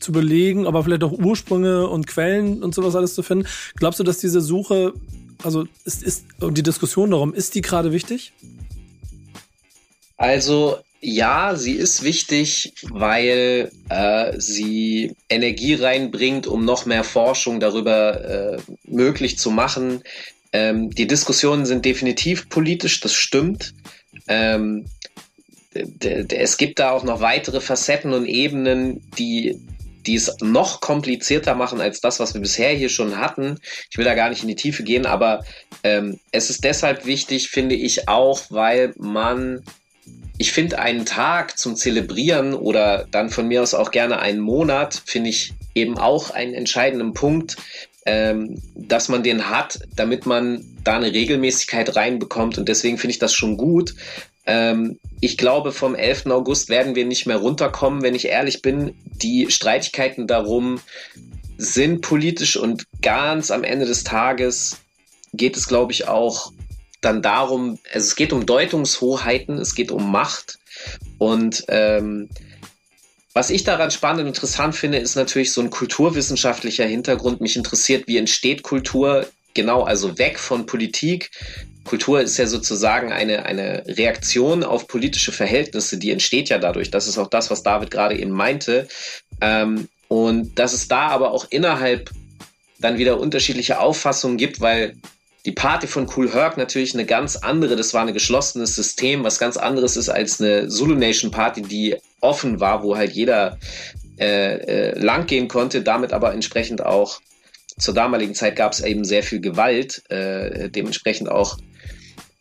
zu belegen, aber vielleicht auch Ursprünge und Quellen und sowas alles zu finden. Glaubst du, dass diese Suche, also ist, ist und die Diskussion darum, ist die gerade wichtig? Also ja, sie ist wichtig, weil äh, sie Energie reinbringt, um noch mehr Forschung darüber äh, möglich zu machen. Ähm, die Diskussionen sind definitiv politisch, das stimmt. Ähm, es gibt da auch noch weitere Facetten und Ebenen, die, die es noch komplizierter machen als das, was wir bisher hier schon hatten. Ich will da gar nicht in die Tiefe gehen, aber ähm, es ist deshalb wichtig, finde ich auch, weil man ich finde einen Tag zum Zelebrieren oder dann von mir aus auch gerne einen Monat, finde ich eben auch einen entscheidenden Punkt, ähm, dass man den hat, damit man da eine Regelmäßigkeit reinbekommt. Und deswegen finde ich das schon gut. Ähm, ich glaube, vom 11. August werden wir nicht mehr runterkommen, wenn ich ehrlich bin. Die Streitigkeiten darum sind politisch und ganz am Ende des Tages geht es, glaube ich, auch dann darum, also es geht um Deutungshoheiten, es geht um Macht und ähm, was ich daran spannend und interessant finde, ist natürlich so ein kulturwissenschaftlicher Hintergrund. Mich interessiert, wie entsteht Kultur, genau, also weg von Politik. Kultur ist ja sozusagen eine, eine Reaktion auf politische Verhältnisse, die entsteht ja dadurch. Das ist auch das, was David gerade eben meinte. Ähm, und dass es da aber auch innerhalb dann wieder unterschiedliche Auffassungen gibt, weil die Party von Cool Herc natürlich eine ganz andere, das war ein geschlossenes System, was ganz anderes ist als eine Zulu Nation Party, die offen war, wo halt jeder äh, äh, lang gehen konnte, damit aber entsprechend auch zur damaligen Zeit gab es eben sehr viel Gewalt, äh, dementsprechend auch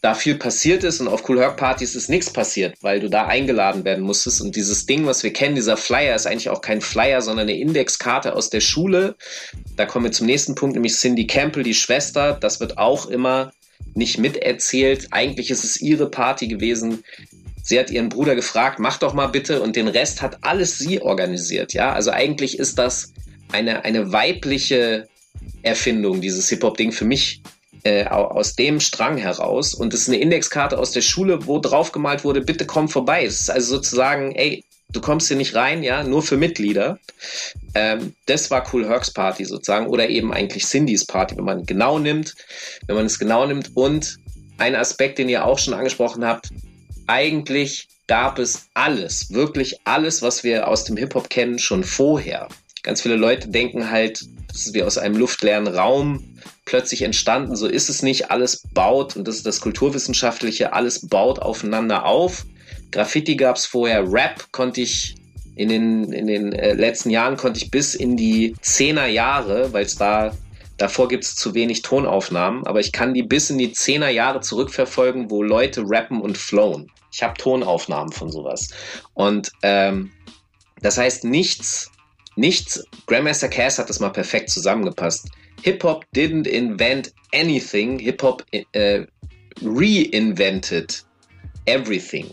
da viel passiert ist und auf Cool Herc Partys ist nichts passiert, weil du da eingeladen werden musstest und dieses Ding, was wir kennen, dieser Flyer ist eigentlich auch kein Flyer, sondern eine Indexkarte aus der Schule. Da kommen wir zum nächsten Punkt, nämlich Cindy Campbell, die Schwester, das wird auch immer nicht miterzählt. Eigentlich ist es ihre Party gewesen. Sie hat ihren Bruder gefragt, mach doch mal bitte und den Rest hat alles sie organisiert, ja? Also eigentlich ist das eine, eine weibliche Erfindung, dieses Hip-Hop-Ding für mich äh, aus dem Strang heraus. Und es ist eine Indexkarte aus der Schule, wo drauf gemalt wurde, bitte komm vorbei. Es ist also sozusagen, ey, du kommst hier nicht rein, ja, nur für Mitglieder. Ähm, das war Cool Hercs Party sozusagen oder eben eigentlich Cindys Party, wenn man genau nimmt, wenn man es genau nimmt. Und ein Aspekt, den ihr auch schon angesprochen habt, eigentlich gab es alles, wirklich alles, was wir aus dem Hip-Hop kennen, schon vorher. Ganz viele Leute denken halt, das ist wie aus einem luftleeren Raum plötzlich entstanden. So ist es nicht. Alles baut, und das ist das Kulturwissenschaftliche, alles baut aufeinander auf. Graffiti gab es vorher, Rap konnte ich in den, in den äh, letzten Jahren konnte ich bis in die Zehner Jahre, weil es da Davor gibt es zu wenig Tonaufnahmen, aber ich kann die bis in die Zehner Jahre zurückverfolgen, wo Leute rappen und flowen. Ich habe Tonaufnahmen von sowas. Und ähm, das heißt, nichts, nichts, Grandmaster Cass hat das mal perfekt zusammengepasst. Hip-Hop didn't invent anything, Hip-Hop äh, reinvented everything.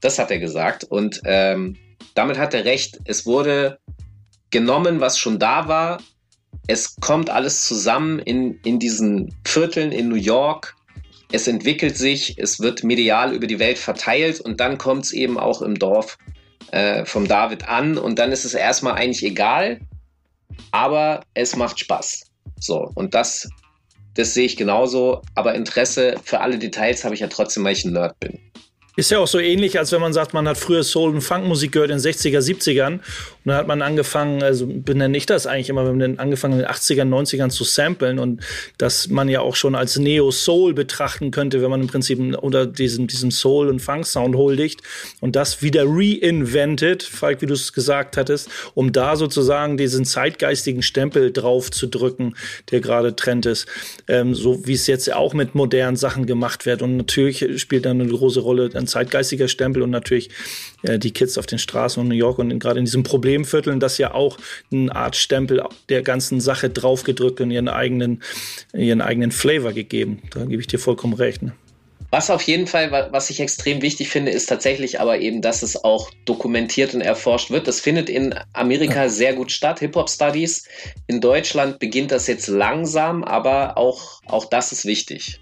Das hat er gesagt. Und ähm, damit hat er recht. Es wurde genommen, was schon da war, es kommt alles zusammen in, in diesen Vierteln in New York. Es entwickelt sich, es wird medial über die Welt verteilt und dann kommt es eben auch im Dorf äh, vom David an und dann ist es erstmal eigentlich egal, aber es macht Spaß. So, und das, das sehe ich genauso, aber Interesse für alle Details habe ich ja trotzdem, weil ich ein Nerd bin. Ist ja auch so ähnlich, als wenn man sagt, man hat früher Soul- und Funkmusik gehört in den 60er, 70ern. Und dann hat man angefangen, also benenne ich das eigentlich immer, wenn man angefangen in den 80ern, 90ern zu samplen und dass man ja auch schon als Neo-Soul betrachten könnte, wenn man im Prinzip unter diesem, diesem Soul- und Funk-Sound huldigt und das wieder reinvented, Falk, wie du es gesagt hattest, um da sozusagen diesen zeitgeistigen Stempel drauf zu drücken, der gerade Trend ist. Ähm, so wie es jetzt auch mit modernen Sachen gemacht wird. Und natürlich spielt dann eine große Rolle ein zeitgeistiger Stempel und natürlich äh, die Kids auf den Straßen von New York und gerade in diesen Problemvierteln, das ja auch eine Art Stempel der ganzen Sache draufgedrückt und ihren eigenen, ihren eigenen Flavor gegeben. Da gebe ich dir vollkommen recht. Ne? Was auf jeden Fall, was ich extrem wichtig finde, ist tatsächlich aber eben, dass es auch dokumentiert und erforscht wird. Das findet in Amerika sehr gut statt, Hip-Hop-Studies. In Deutschland beginnt das jetzt langsam, aber auch, auch das ist wichtig.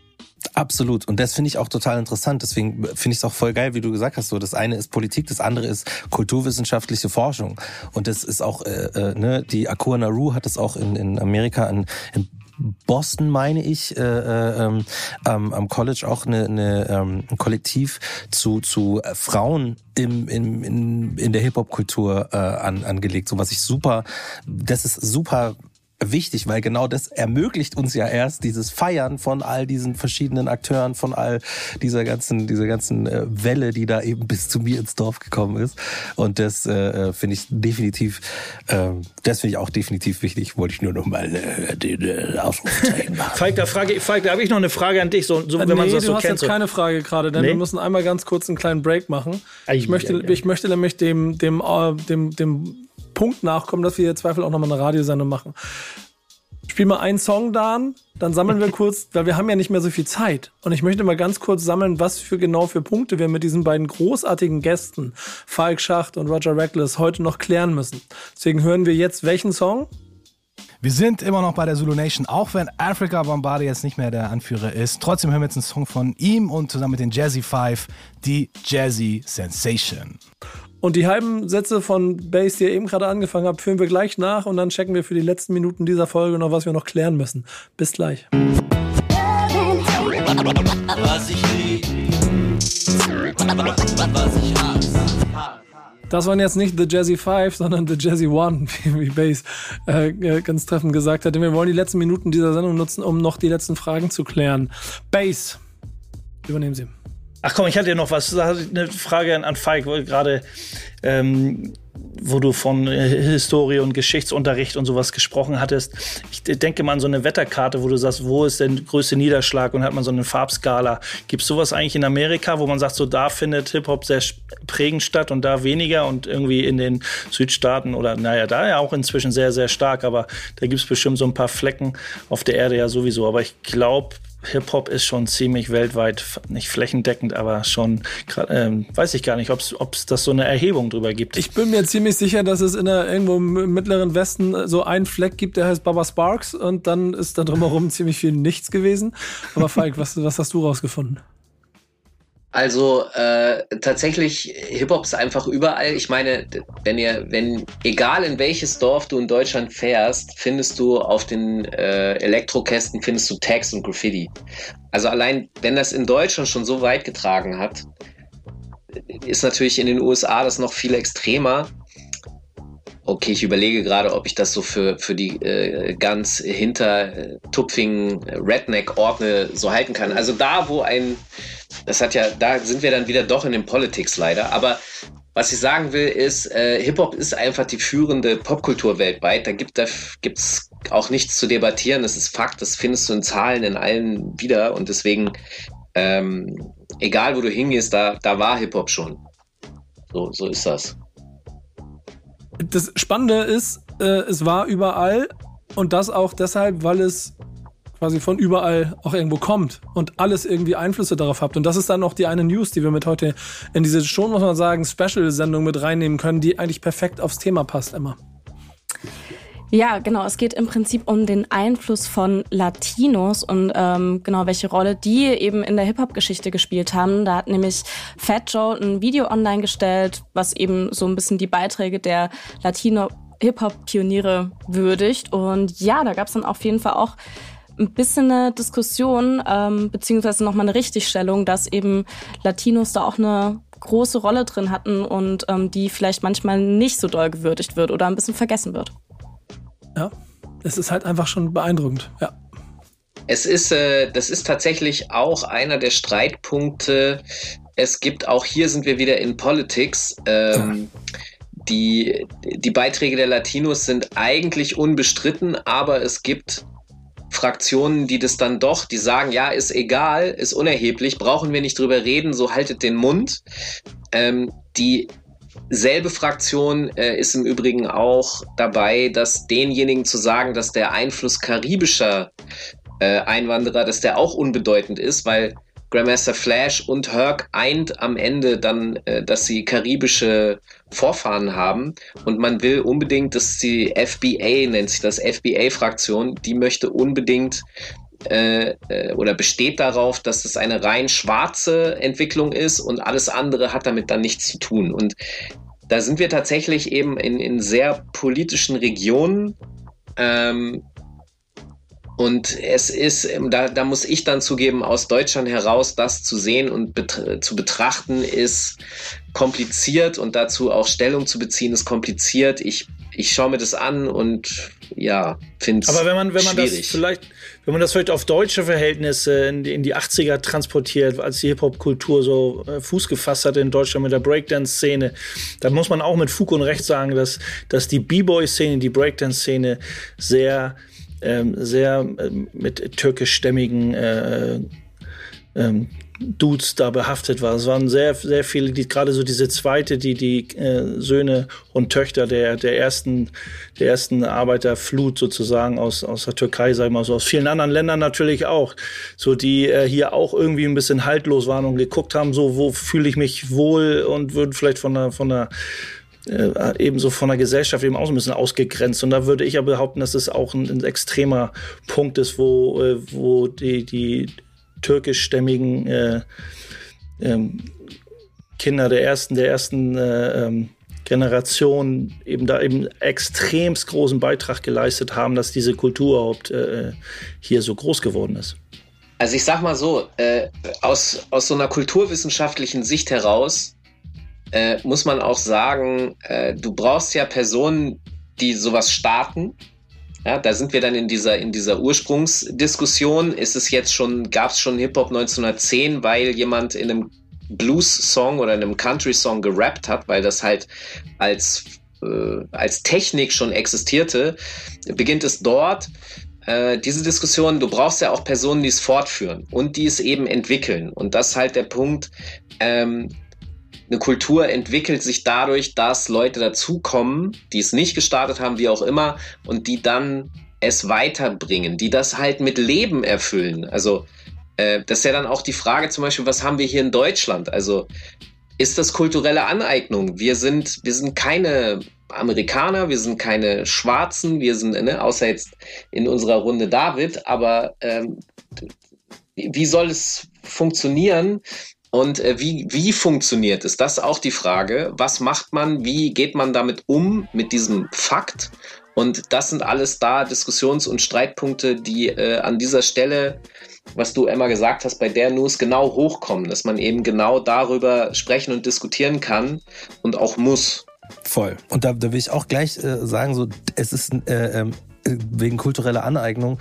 Absolut. Und das finde ich auch total interessant. Deswegen finde ich es auch voll geil, wie du gesagt hast. So, das eine ist Politik, das andere ist kulturwissenschaftliche Forschung. Und das ist auch, äh, äh, ne, die Akua Naru hat es auch in, in Amerika in, in Boston, meine ich, äh, äh, ähm, am College auch eine, eine, ähm, ein Kollektiv zu, zu Frauen im, in, in, in der Hip-Hop-Kultur äh, an, angelegt. So was ich super, das ist super wichtig, weil genau das ermöglicht uns ja erst dieses Feiern von all diesen verschiedenen Akteuren, von all dieser ganzen, dieser ganzen äh, Welle, die da eben bis zu mir ins Dorf gekommen ist. Und das äh, äh finde ich definitiv, äh, das finde ich auch definitiv wichtig. Wollte ich nur noch mal äh, den äh, Ausrufzeichen machen. Falk, da frage, Falk, da habe ich noch eine Frage an dich, so, so wenn nee, man das so kennt. Du hast jetzt so. keine Frage gerade, denn nee? wir müssen einmal ganz kurz einen kleinen Break machen. Ich möchte, ich möchte nämlich dem, dem, äh, dem, dem Punkt nachkommen, dass wir hier Zweifel auch nochmal eine Radiosendung machen. Spiel mal einen Song, Dan, dann sammeln wir kurz, weil wir haben ja nicht mehr so viel Zeit. Und ich möchte mal ganz kurz sammeln, was für genau für Punkte wir mit diesen beiden großartigen Gästen, Falk Schacht und Roger Reckless, heute noch klären müssen. Deswegen hören wir jetzt welchen Song? Wir sind immer noch bei der Zulu Nation, auch wenn Africa Bombardi jetzt nicht mehr der Anführer ist. Trotzdem hören wir jetzt einen Song von ihm und zusammen mit den Jazzy Five, die Jazzy Sensation. Und die halben Sätze von Bass, die ihr eben gerade angefangen habt, führen wir gleich nach und dann checken wir für die letzten Minuten dieser Folge noch, was wir noch klären müssen. Bis gleich. Was ich. Das waren jetzt nicht The Jazzy Five, sondern The Jazzy One, wie Bass äh, äh, ganz treffend gesagt hat. Denn wir wollen die letzten Minuten dieser Sendung nutzen, um noch die letzten Fragen zu klären. Bass, übernehmen Sie. Ach komm, ich hatte ja noch was. Eine Frage an, an Falk, gerade ähm, wo du von äh, Historie und Geschichtsunterricht und sowas gesprochen hattest. Ich denke mal an so eine Wetterkarte, wo du sagst, wo ist der größte Niederschlag und hat man so eine Farbskala. Gibt es sowas eigentlich in Amerika, wo man sagt, so da findet Hip-Hop sehr prägend statt und da weniger und irgendwie in den Südstaaten oder naja, da ja auch inzwischen sehr, sehr stark, aber da gibt es bestimmt so ein paar Flecken auf der Erde ja sowieso. Aber ich glaube, Hip-Hop ist schon ziemlich weltweit, nicht flächendeckend, aber schon, ähm, weiß ich gar nicht, ob es das so eine Erhebung drüber gibt. Ich bin mir ziemlich sicher, dass es in der, irgendwo im mittleren Westen so einen Fleck gibt, der heißt Baba Sparks und dann ist da drumherum ziemlich viel nichts gewesen. Aber Falk, was, was hast du rausgefunden? Also äh, tatsächlich, Hip-Hop ist einfach überall. Ich meine, wenn ihr, wenn, egal in welches Dorf du in Deutschland fährst, findest du auf den äh, Elektrokästen findest du Tags und Graffiti. Also allein, wenn das in Deutschland schon so weit getragen hat, ist natürlich in den USA das noch viel extremer. Okay, ich überlege gerade, ob ich das so für, für die äh, ganz hinter äh, Redneck-Orte so halten kann. Also da, wo ein, das hat ja, da sind wir dann wieder doch in den Politics leider. Aber was ich sagen will, ist, äh, Hip-Hop ist einfach die führende Popkultur weltweit. Da gibt es auch nichts zu debattieren. Das ist Fakt, das findest du in Zahlen in allen wieder. Und deswegen, ähm, egal wo du hingehst, da, da war Hip-Hop schon. So, so ist das das Spannende ist, äh, es war überall und das auch deshalb, weil es quasi von überall auch irgendwo kommt und alles irgendwie Einflüsse darauf hat. Und das ist dann auch die eine News, die wir mit heute in diese schon, muss man sagen, Special-Sendung mit reinnehmen können, die eigentlich perfekt aufs Thema passt immer. Ja, genau. Es geht im Prinzip um den Einfluss von Latinos und ähm, genau welche Rolle die eben in der Hip-Hop-Geschichte gespielt haben. Da hat nämlich Fat Joe ein Video online gestellt, was eben so ein bisschen die Beiträge der Latino Hip-Hop-Pioniere würdigt. Und ja, da gab es dann auf jeden Fall auch ein bisschen eine Diskussion, ähm, beziehungsweise nochmal eine Richtigstellung, dass eben Latinos da auch eine große Rolle drin hatten und ähm, die vielleicht manchmal nicht so doll gewürdigt wird oder ein bisschen vergessen wird. Ja, es ist halt einfach schon beeindruckend, ja. Es ist, äh, das ist tatsächlich auch einer der Streitpunkte. Es gibt auch hier sind wir wieder in Politics. Ähm, die, die Beiträge der Latinos sind eigentlich unbestritten, aber es gibt Fraktionen, die das dann doch, die sagen, ja, ist egal, ist unerheblich, brauchen wir nicht drüber reden, so haltet den Mund. Ähm, die Selbe Fraktion äh, ist im Übrigen auch dabei, dass denjenigen zu sagen, dass der Einfluss karibischer äh, Einwanderer, dass der auch unbedeutend ist, weil Grandmaster Flash und Herc eint am Ende dann, äh, dass sie karibische Vorfahren haben und man will unbedingt, dass die FBA, nennt sich das FBA-Fraktion, die möchte unbedingt äh, äh, oder besteht darauf, dass es eine rein schwarze Entwicklung ist und alles andere hat damit dann nichts zu tun. Und da sind wir tatsächlich eben in, in sehr politischen Regionen. Ähm, und es ist, da, da muss ich dann zugeben, aus Deutschland heraus das zu sehen und bet zu betrachten, ist kompliziert und dazu auch Stellung zu beziehen, ist kompliziert. Ich, ich schaue mir das an und ja, finde es Aber wenn man, wenn man schwierig. das vielleicht, wenn man das vielleicht auf deutsche Verhältnisse in die, in die 80er transportiert, als die Hip-Hop-Kultur so äh, Fuß gefasst hat in Deutschland mit der Breakdance-Szene, dann muss man auch mit Fug und Recht sagen, dass, dass die B-Boy-Szene, die Breakdance-Szene sehr, ähm, sehr äh, mit türkischstämmigen äh, ähm, Dudes da behaftet war. Es waren sehr, sehr viele, die gerade so diese zweite, die die äh, Söhne und Töchter der der ersten der ersten Arbeiterflut sozusagen aus aus der Türkei, sagen wir mal so, aus vielen anderen Ländern natürlich auch, so die äh, hier auch irgendwie ein bisschen haltlos waren und geguckt haben, so wo fühle ich mich wohl und würden vielleicht von der von der äh, ebenso von der Gesellschaft eben auch ein bisschen ausgegrenzt. Und da würde ich aber behaupten, dass es auch ein, ein extremer Punkt ist, wo, äh, wo die, die türkischstämmigen äh, ähm, Kinder der ersten, der ersten äh, ähm, Generation eben da eben extremst großen Beitrag geleistet haben, dass diese Kultur überhaupt äh, hier so groß geworden ist. Also ich sag mal so, äh, aus, aus so einer kulturwissenschaftlichen Sicht heraus äh, muss man auch sagen, äh, du brauchst ja Personen, die sowas starten, ja, da sind wir dann in dieser, in dieser Ursprungsdiskussion. Ist es jetzt schon, gab es schon Hip-Hop 1910, weil jemand in einem Blues-Song oder in einem Country-Song gerappt hat, weil das halt als, äh, als Technik schon existierte, beginnt es dort. Äh, diese Diskussion, du brauchst ja auch Personen, die es fortführen und die es eben entwickeln. Und das ist halt der Punkt, ähm, eine Kultur entwickelt sich dadurch, dass Leute dazukommen, die es nicht gestartet haben, wie auch immer, und die dann es weiterbringen, die das halt mit Leben erfüllen. Also äh, das ist ja dann auch die Frage zum Beispiel, was haben wir hier in Deutschland? Also ist das kulturelle Aneignung? Wir sind, wir sind keine Amerikaner, wir sind keine Schwarzen, wir sind, ne, außer jetzt in unserer Runde David, aber ähm, wie soll es funktionieren, und äh, wie, wie funktioniert es? Das ist auch die Frage. Was macht man? Wie geht man damit um, mit diesem Fakt? Und das sind alles da Diskussions- und Streitpunkte, die äh, an dieser Stelle, was du Emma gesagt hast, bei der News genau hochkommen, dass man eben genau darüber sprechen und diskutieren kann und auch muss. Voll. Und da, da will ich auch gleich äh, sagen, so es ist äh, ähm, wegen kultureller Aneignung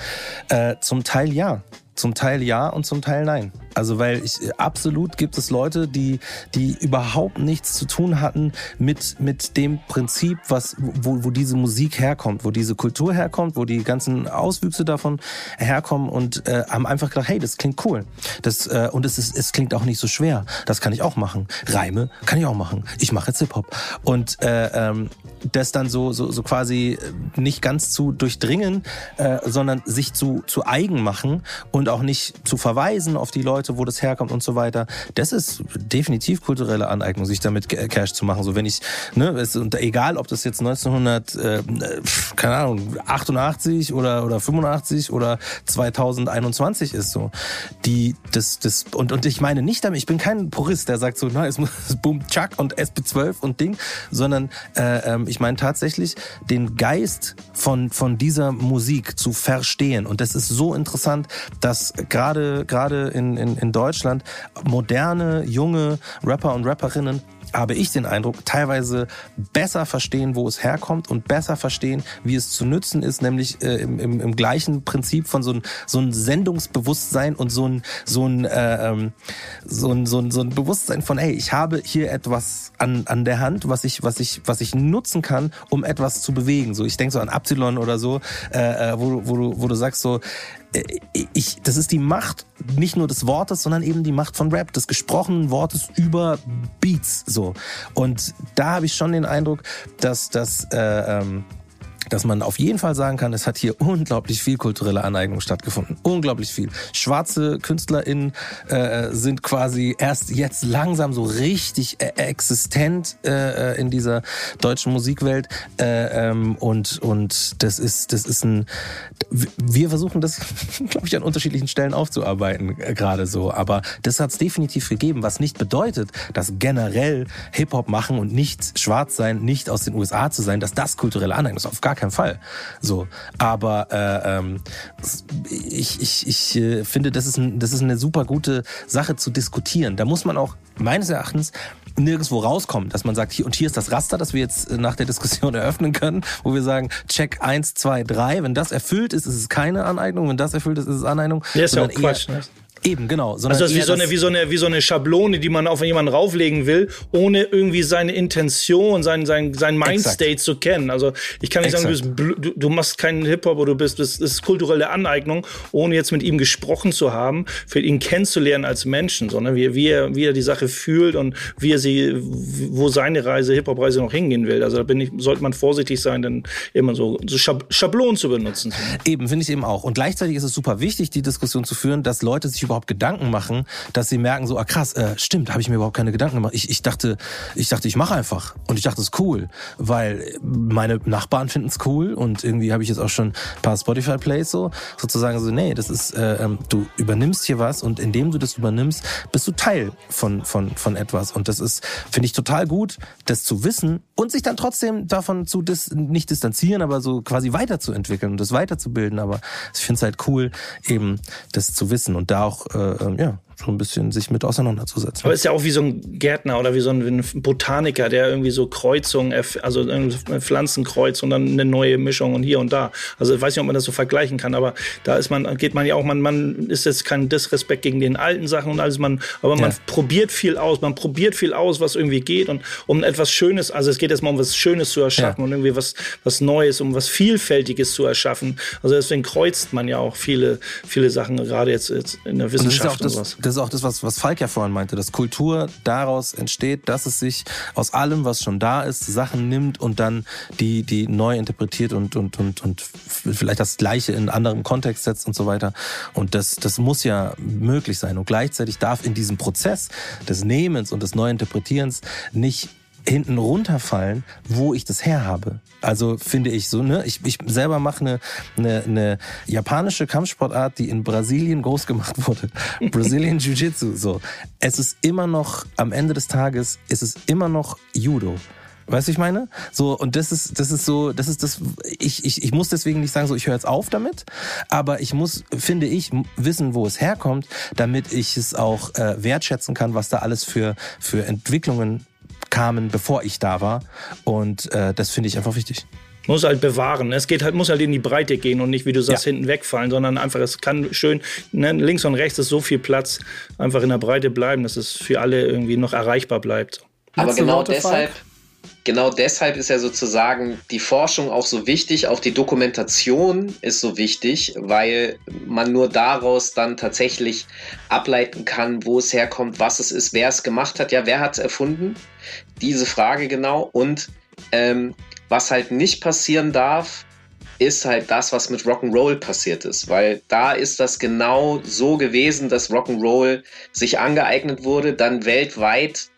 äh, zum Teil ja. Zum Teil ja und zum Teil nein. Also weil ich absolut gibt es Leute, die die überhaupt nichts zu tun hatten mit mit dem Prinzip, was wo, wo diese Musik herkommt, wo diese Kultur herkommt, wo die ganzen Auswüchse davon herkommen und äh, haben einfach gedacht, hey, das klingt cool. Das äh, und es ist es klingt auch nicht so schwer. Das kann ich auch machen. Reime kann ich auch machen. Ich mache jetzt Hip Hop und äh, ähm, das dann so so so quasi nicht ganz zu durchdringen, äh, sondern sich zu zu eigen machen und auch nicht zu verweisen auf die Leute Leute, wo das herkommt und so weiter. Das ist definitiv kulturelle Aneignung, sich damit Cash zu machen. So wenn ich, ne, ist, und egal, ob das jetzt 1900, äh, keine Ahnung, 88 oder oder 85 oder 2021 ist so. Die das das und und ich meine nicht damit, ich bin kein Purist, der sagt so, na, es muss Boom Chuck und SB12 und Ding, sondern äh, ähm, ich meine tatsächlich den Geist von von dieser Musik zu verstehen und das ist so interessant, dass gerade gerade in, in in Deutschland moderne, junge Rapper und Rapperinnen habe ich den Eindruck, teilweise besser verstehen, wo es herkommt und besser verstehen, wie es zu nützen ist, nämlich äh, im, im, im gleichen Prinzip von so ein, so ein Sendungsbewusstsein und so ein, so ein, äh, ähm, so ein, so ein, so ein Bewusstsein von, hey, ich habe hier etwas an, an der Hand, was ich, was ich, was ich nutzen kann, um etwas zu bewegen. So, ich denke so an Absilon oder so, äh, äh wo, wo, du, wo du sagst so, ich, das ist die Macht nicht nur des Wortes, sondern eben die Macht von Rap, des gesprochenen Wortes über Beats so. Und da habe ich schon den Eindruck, dass das äh, ähm, dass man auf jeden Fall sagen kann, es hat hier unglaublich viel kulturelle Aneignung stattgefunden. Unglaublich viel. Schwarze KünstlerInnen äh, sind quasi erst jetzt langsam so richtig äh, existent äh, äh, in dieser deutschen Musikwelt. Äh, ähm, und, und das ist, das ist ein, wir versuchen das, glaube ich, an unterschiedlichen Stellen aufzuarbeiten, äh, gerade so. Aber das hat es definitiv gegeben, was nicht bedeutet, dass generell Hip-Hop machen und nicht schwarz sein, nicht aus den USA zu sein, dass das kulturelle Aneignung ist. Auf gar keinen Fall. So, aber äh, ähm, ich, ich, ich äh, finde, das ist, ein, das ist eine super gute Sache zu diskutieren. Da muss man auch meines Erachtens nirgendwo rauskommen, dass man sagt, hier und hier ist das Raster, das wir jetzt äh, nach der Diskussion eröffnen können, wo wir sagen, check eins, zwei, drei. Wenn das erfüllt ist, ist es keine Aneignung. Wenn das erfüllt ist, ist es Aneignung. Ja, ist ja auch Quatsch. Ne? Eben, genau. Also das ist wie so, eine, wie, so eine, wie so eine Schablone, die man auf jemanden rauflegen will, ohne irgendwie seine Intention, sein, sein, sein Mindstate zu kennen. Also ich kann nicht Exakt. sagen, du, bist, du, du machst keinen Hip-Hop oder du bist, das ist kulturelle Aneignung, ohne jetzt mit ihm gesprochen zu haben, für ihn kennenzulernen als Menschen, sondern wie, wie, er, wie er die Sache fühlt und wie er sie, wo seine Reise, Hip-Hop-Reise noch hingehen will. Also da bin ich, sollte man vorsichtig sein, dann immer so, so Schablonen zu benutzen. Eben, finde ich eben auch. Und gleichzeitig ist es super wichtig, die Diskussion zu führen, dass Leute sich überhaupt Gedanken machen, dass sie merken so, ah krass, äh, stimmt, habe ich mir überhaupt keine Gedanken gemacht. Ich, ich dachte, ich dachte, ich mache einfach. Und ich dachte, es ist cool, weil meine Nachbarn finden es cool und irgendwie habe ich jetzt auch schon ein paar Spotify-Plays so, sozusagen so, nee, das ist, äh, ähm, du übernimmst hier was und indem du das übernimmst, bist du Teil von, von, von etwas. Und das ist, finde ich, total gut, das zu wissen und sich dann trotzdem davon zu dis nicht distanzieren, aber so quasi weiterzuentwickeln und das weiterzubilden. Aber ich finde es halt cool, eben das zu wissen und da auch äh, ähm, ja, so ein bisschen sich mit auseinanderzusetzen. Aber ist ja auch wie so ein Gärtner oder wie so ein Botaniker, der irgendwie so Kreuzungen, also Pflanzenkreuz und dann eine neue Mischung und hier und da. Also ich weiß nicht, ob man das so vergleichen kann, aber da ist man, geht man ja auch, man, man ist jetzt kein Disrespekt gegen den alten Sachen und alles, man, aber man ja. probiert viel aus, man probiert viel aus, was irgendwie geht und um etwas Schönes, also es geht jetzt mal um was Schönes zu erschaffen ja. und irgendwie was, was Neues, um was Vielfältiges zu erschaffen. Also deswegen kreuzt man ja auch viele, viele Sachen, gerade jetzt, jetzt in der Wissenschaft und, und sowas das ist auch das, was, was Falk ja vorhin meinte, dass Kultur daraus entsteht, dass es sich aus allem, was schon da ist, Sachen nimmt und dann die, die neu interpretiert und, und, und, und vielleicht das Gleiche in anderem Kontext setzt und so weiter. Und das, das muss ja möglich sein. Und gleichzeitig darf in diesem Prozess des Nehmens und des Neuinterpretierens nicht hinten runterfallen, wo ich das her habe. Also finde ich so, ne? Ich, ich selber mache eine, eine, eine japanische Kampfsportart, die in Brasilien groß gemacht wurde. Brazilian Jiu-Jitsu. So. Es ist immer noch, am Ende des Tages, ist es immer noch Judo. Weißt du, ich meine? So, und das ist, das ist so, das ist das, ich, ich, ich muss deswegen nicht sagen, so, ich höre jetzt auf damit, aber ich muss, finde ich, wissen, wo es herkommt, damit ich es auch äh, wertschätzen kann, was da alles für, für Entwicklungen kamen, bevor ich da war. Und äh, das finde ich einfach wichtig. Muss halt bewahren. Es geht halt, muss halt in die Breite gehen und nicht, wie du sagst, ja. hinten wegfallen, sondern einfach, es kann schön, ne, links und rechts ist so viel Platz, einfach in der Breite bleiben, dass es für alle irgendwie noch erreichbar bleibt. Aber genau deshalb, genau deshalb ist ja sozusagen die Forschung auch so wichtig, auch die Dokumentation ist so wichtig, weil man nur daraus dann tatsächlich ableiten kann, wo es herkommt, was es ist, wer es gemacht hat. Ja, wer hat es erfunden? Diese Frage genau. Und ähm, was halt nicht passieren darf, ist halt das, was mit Rock'n'Roll passiert ist, weil da ist das genau so gewesen, dass Rock'n'Roll sich angeeignet wurde, dann weltweit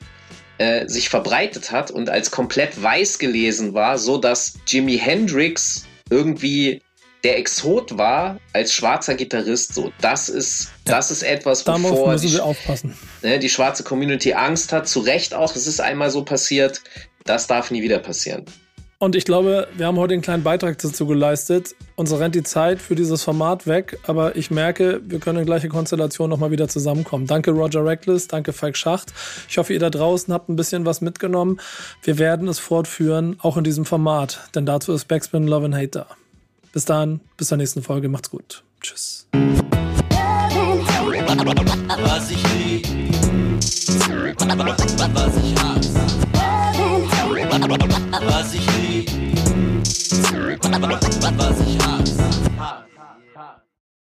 äh, sich verbreitet hat und als komplett weiß gelesen war, so dass Jimi Hendrix irgendwie der Exot war als schwarzer Gitarrist. So, das ist, das ist etwas, wovor die, ne, die schwarze Community Angst hat. Zu Recht auch. Es ist einmal so passiert. Das darf nie wieder passieren. Und ich glaube, wir haben heute einen kleinen Beitrag dazu geleistet. Uns rennt die Zeit für dieses Format weg, aber ich merke, wir können in gleiche Konstellation nochmal wieder zusammenkommen. Danke Roger Reckless, danke Falk Schacht. Ich hoffe, ihr da draußen habt ein bisschen was mitgenommen. Wir werden es fortführen, auch in diesem Format, denn dazu ist Backspin Love and Hate da. Bis dann, bis zur nächsten Folge. Macht's gut. Tschüss. Was ich lieb, was ich hasse. Was ich was ich hasse.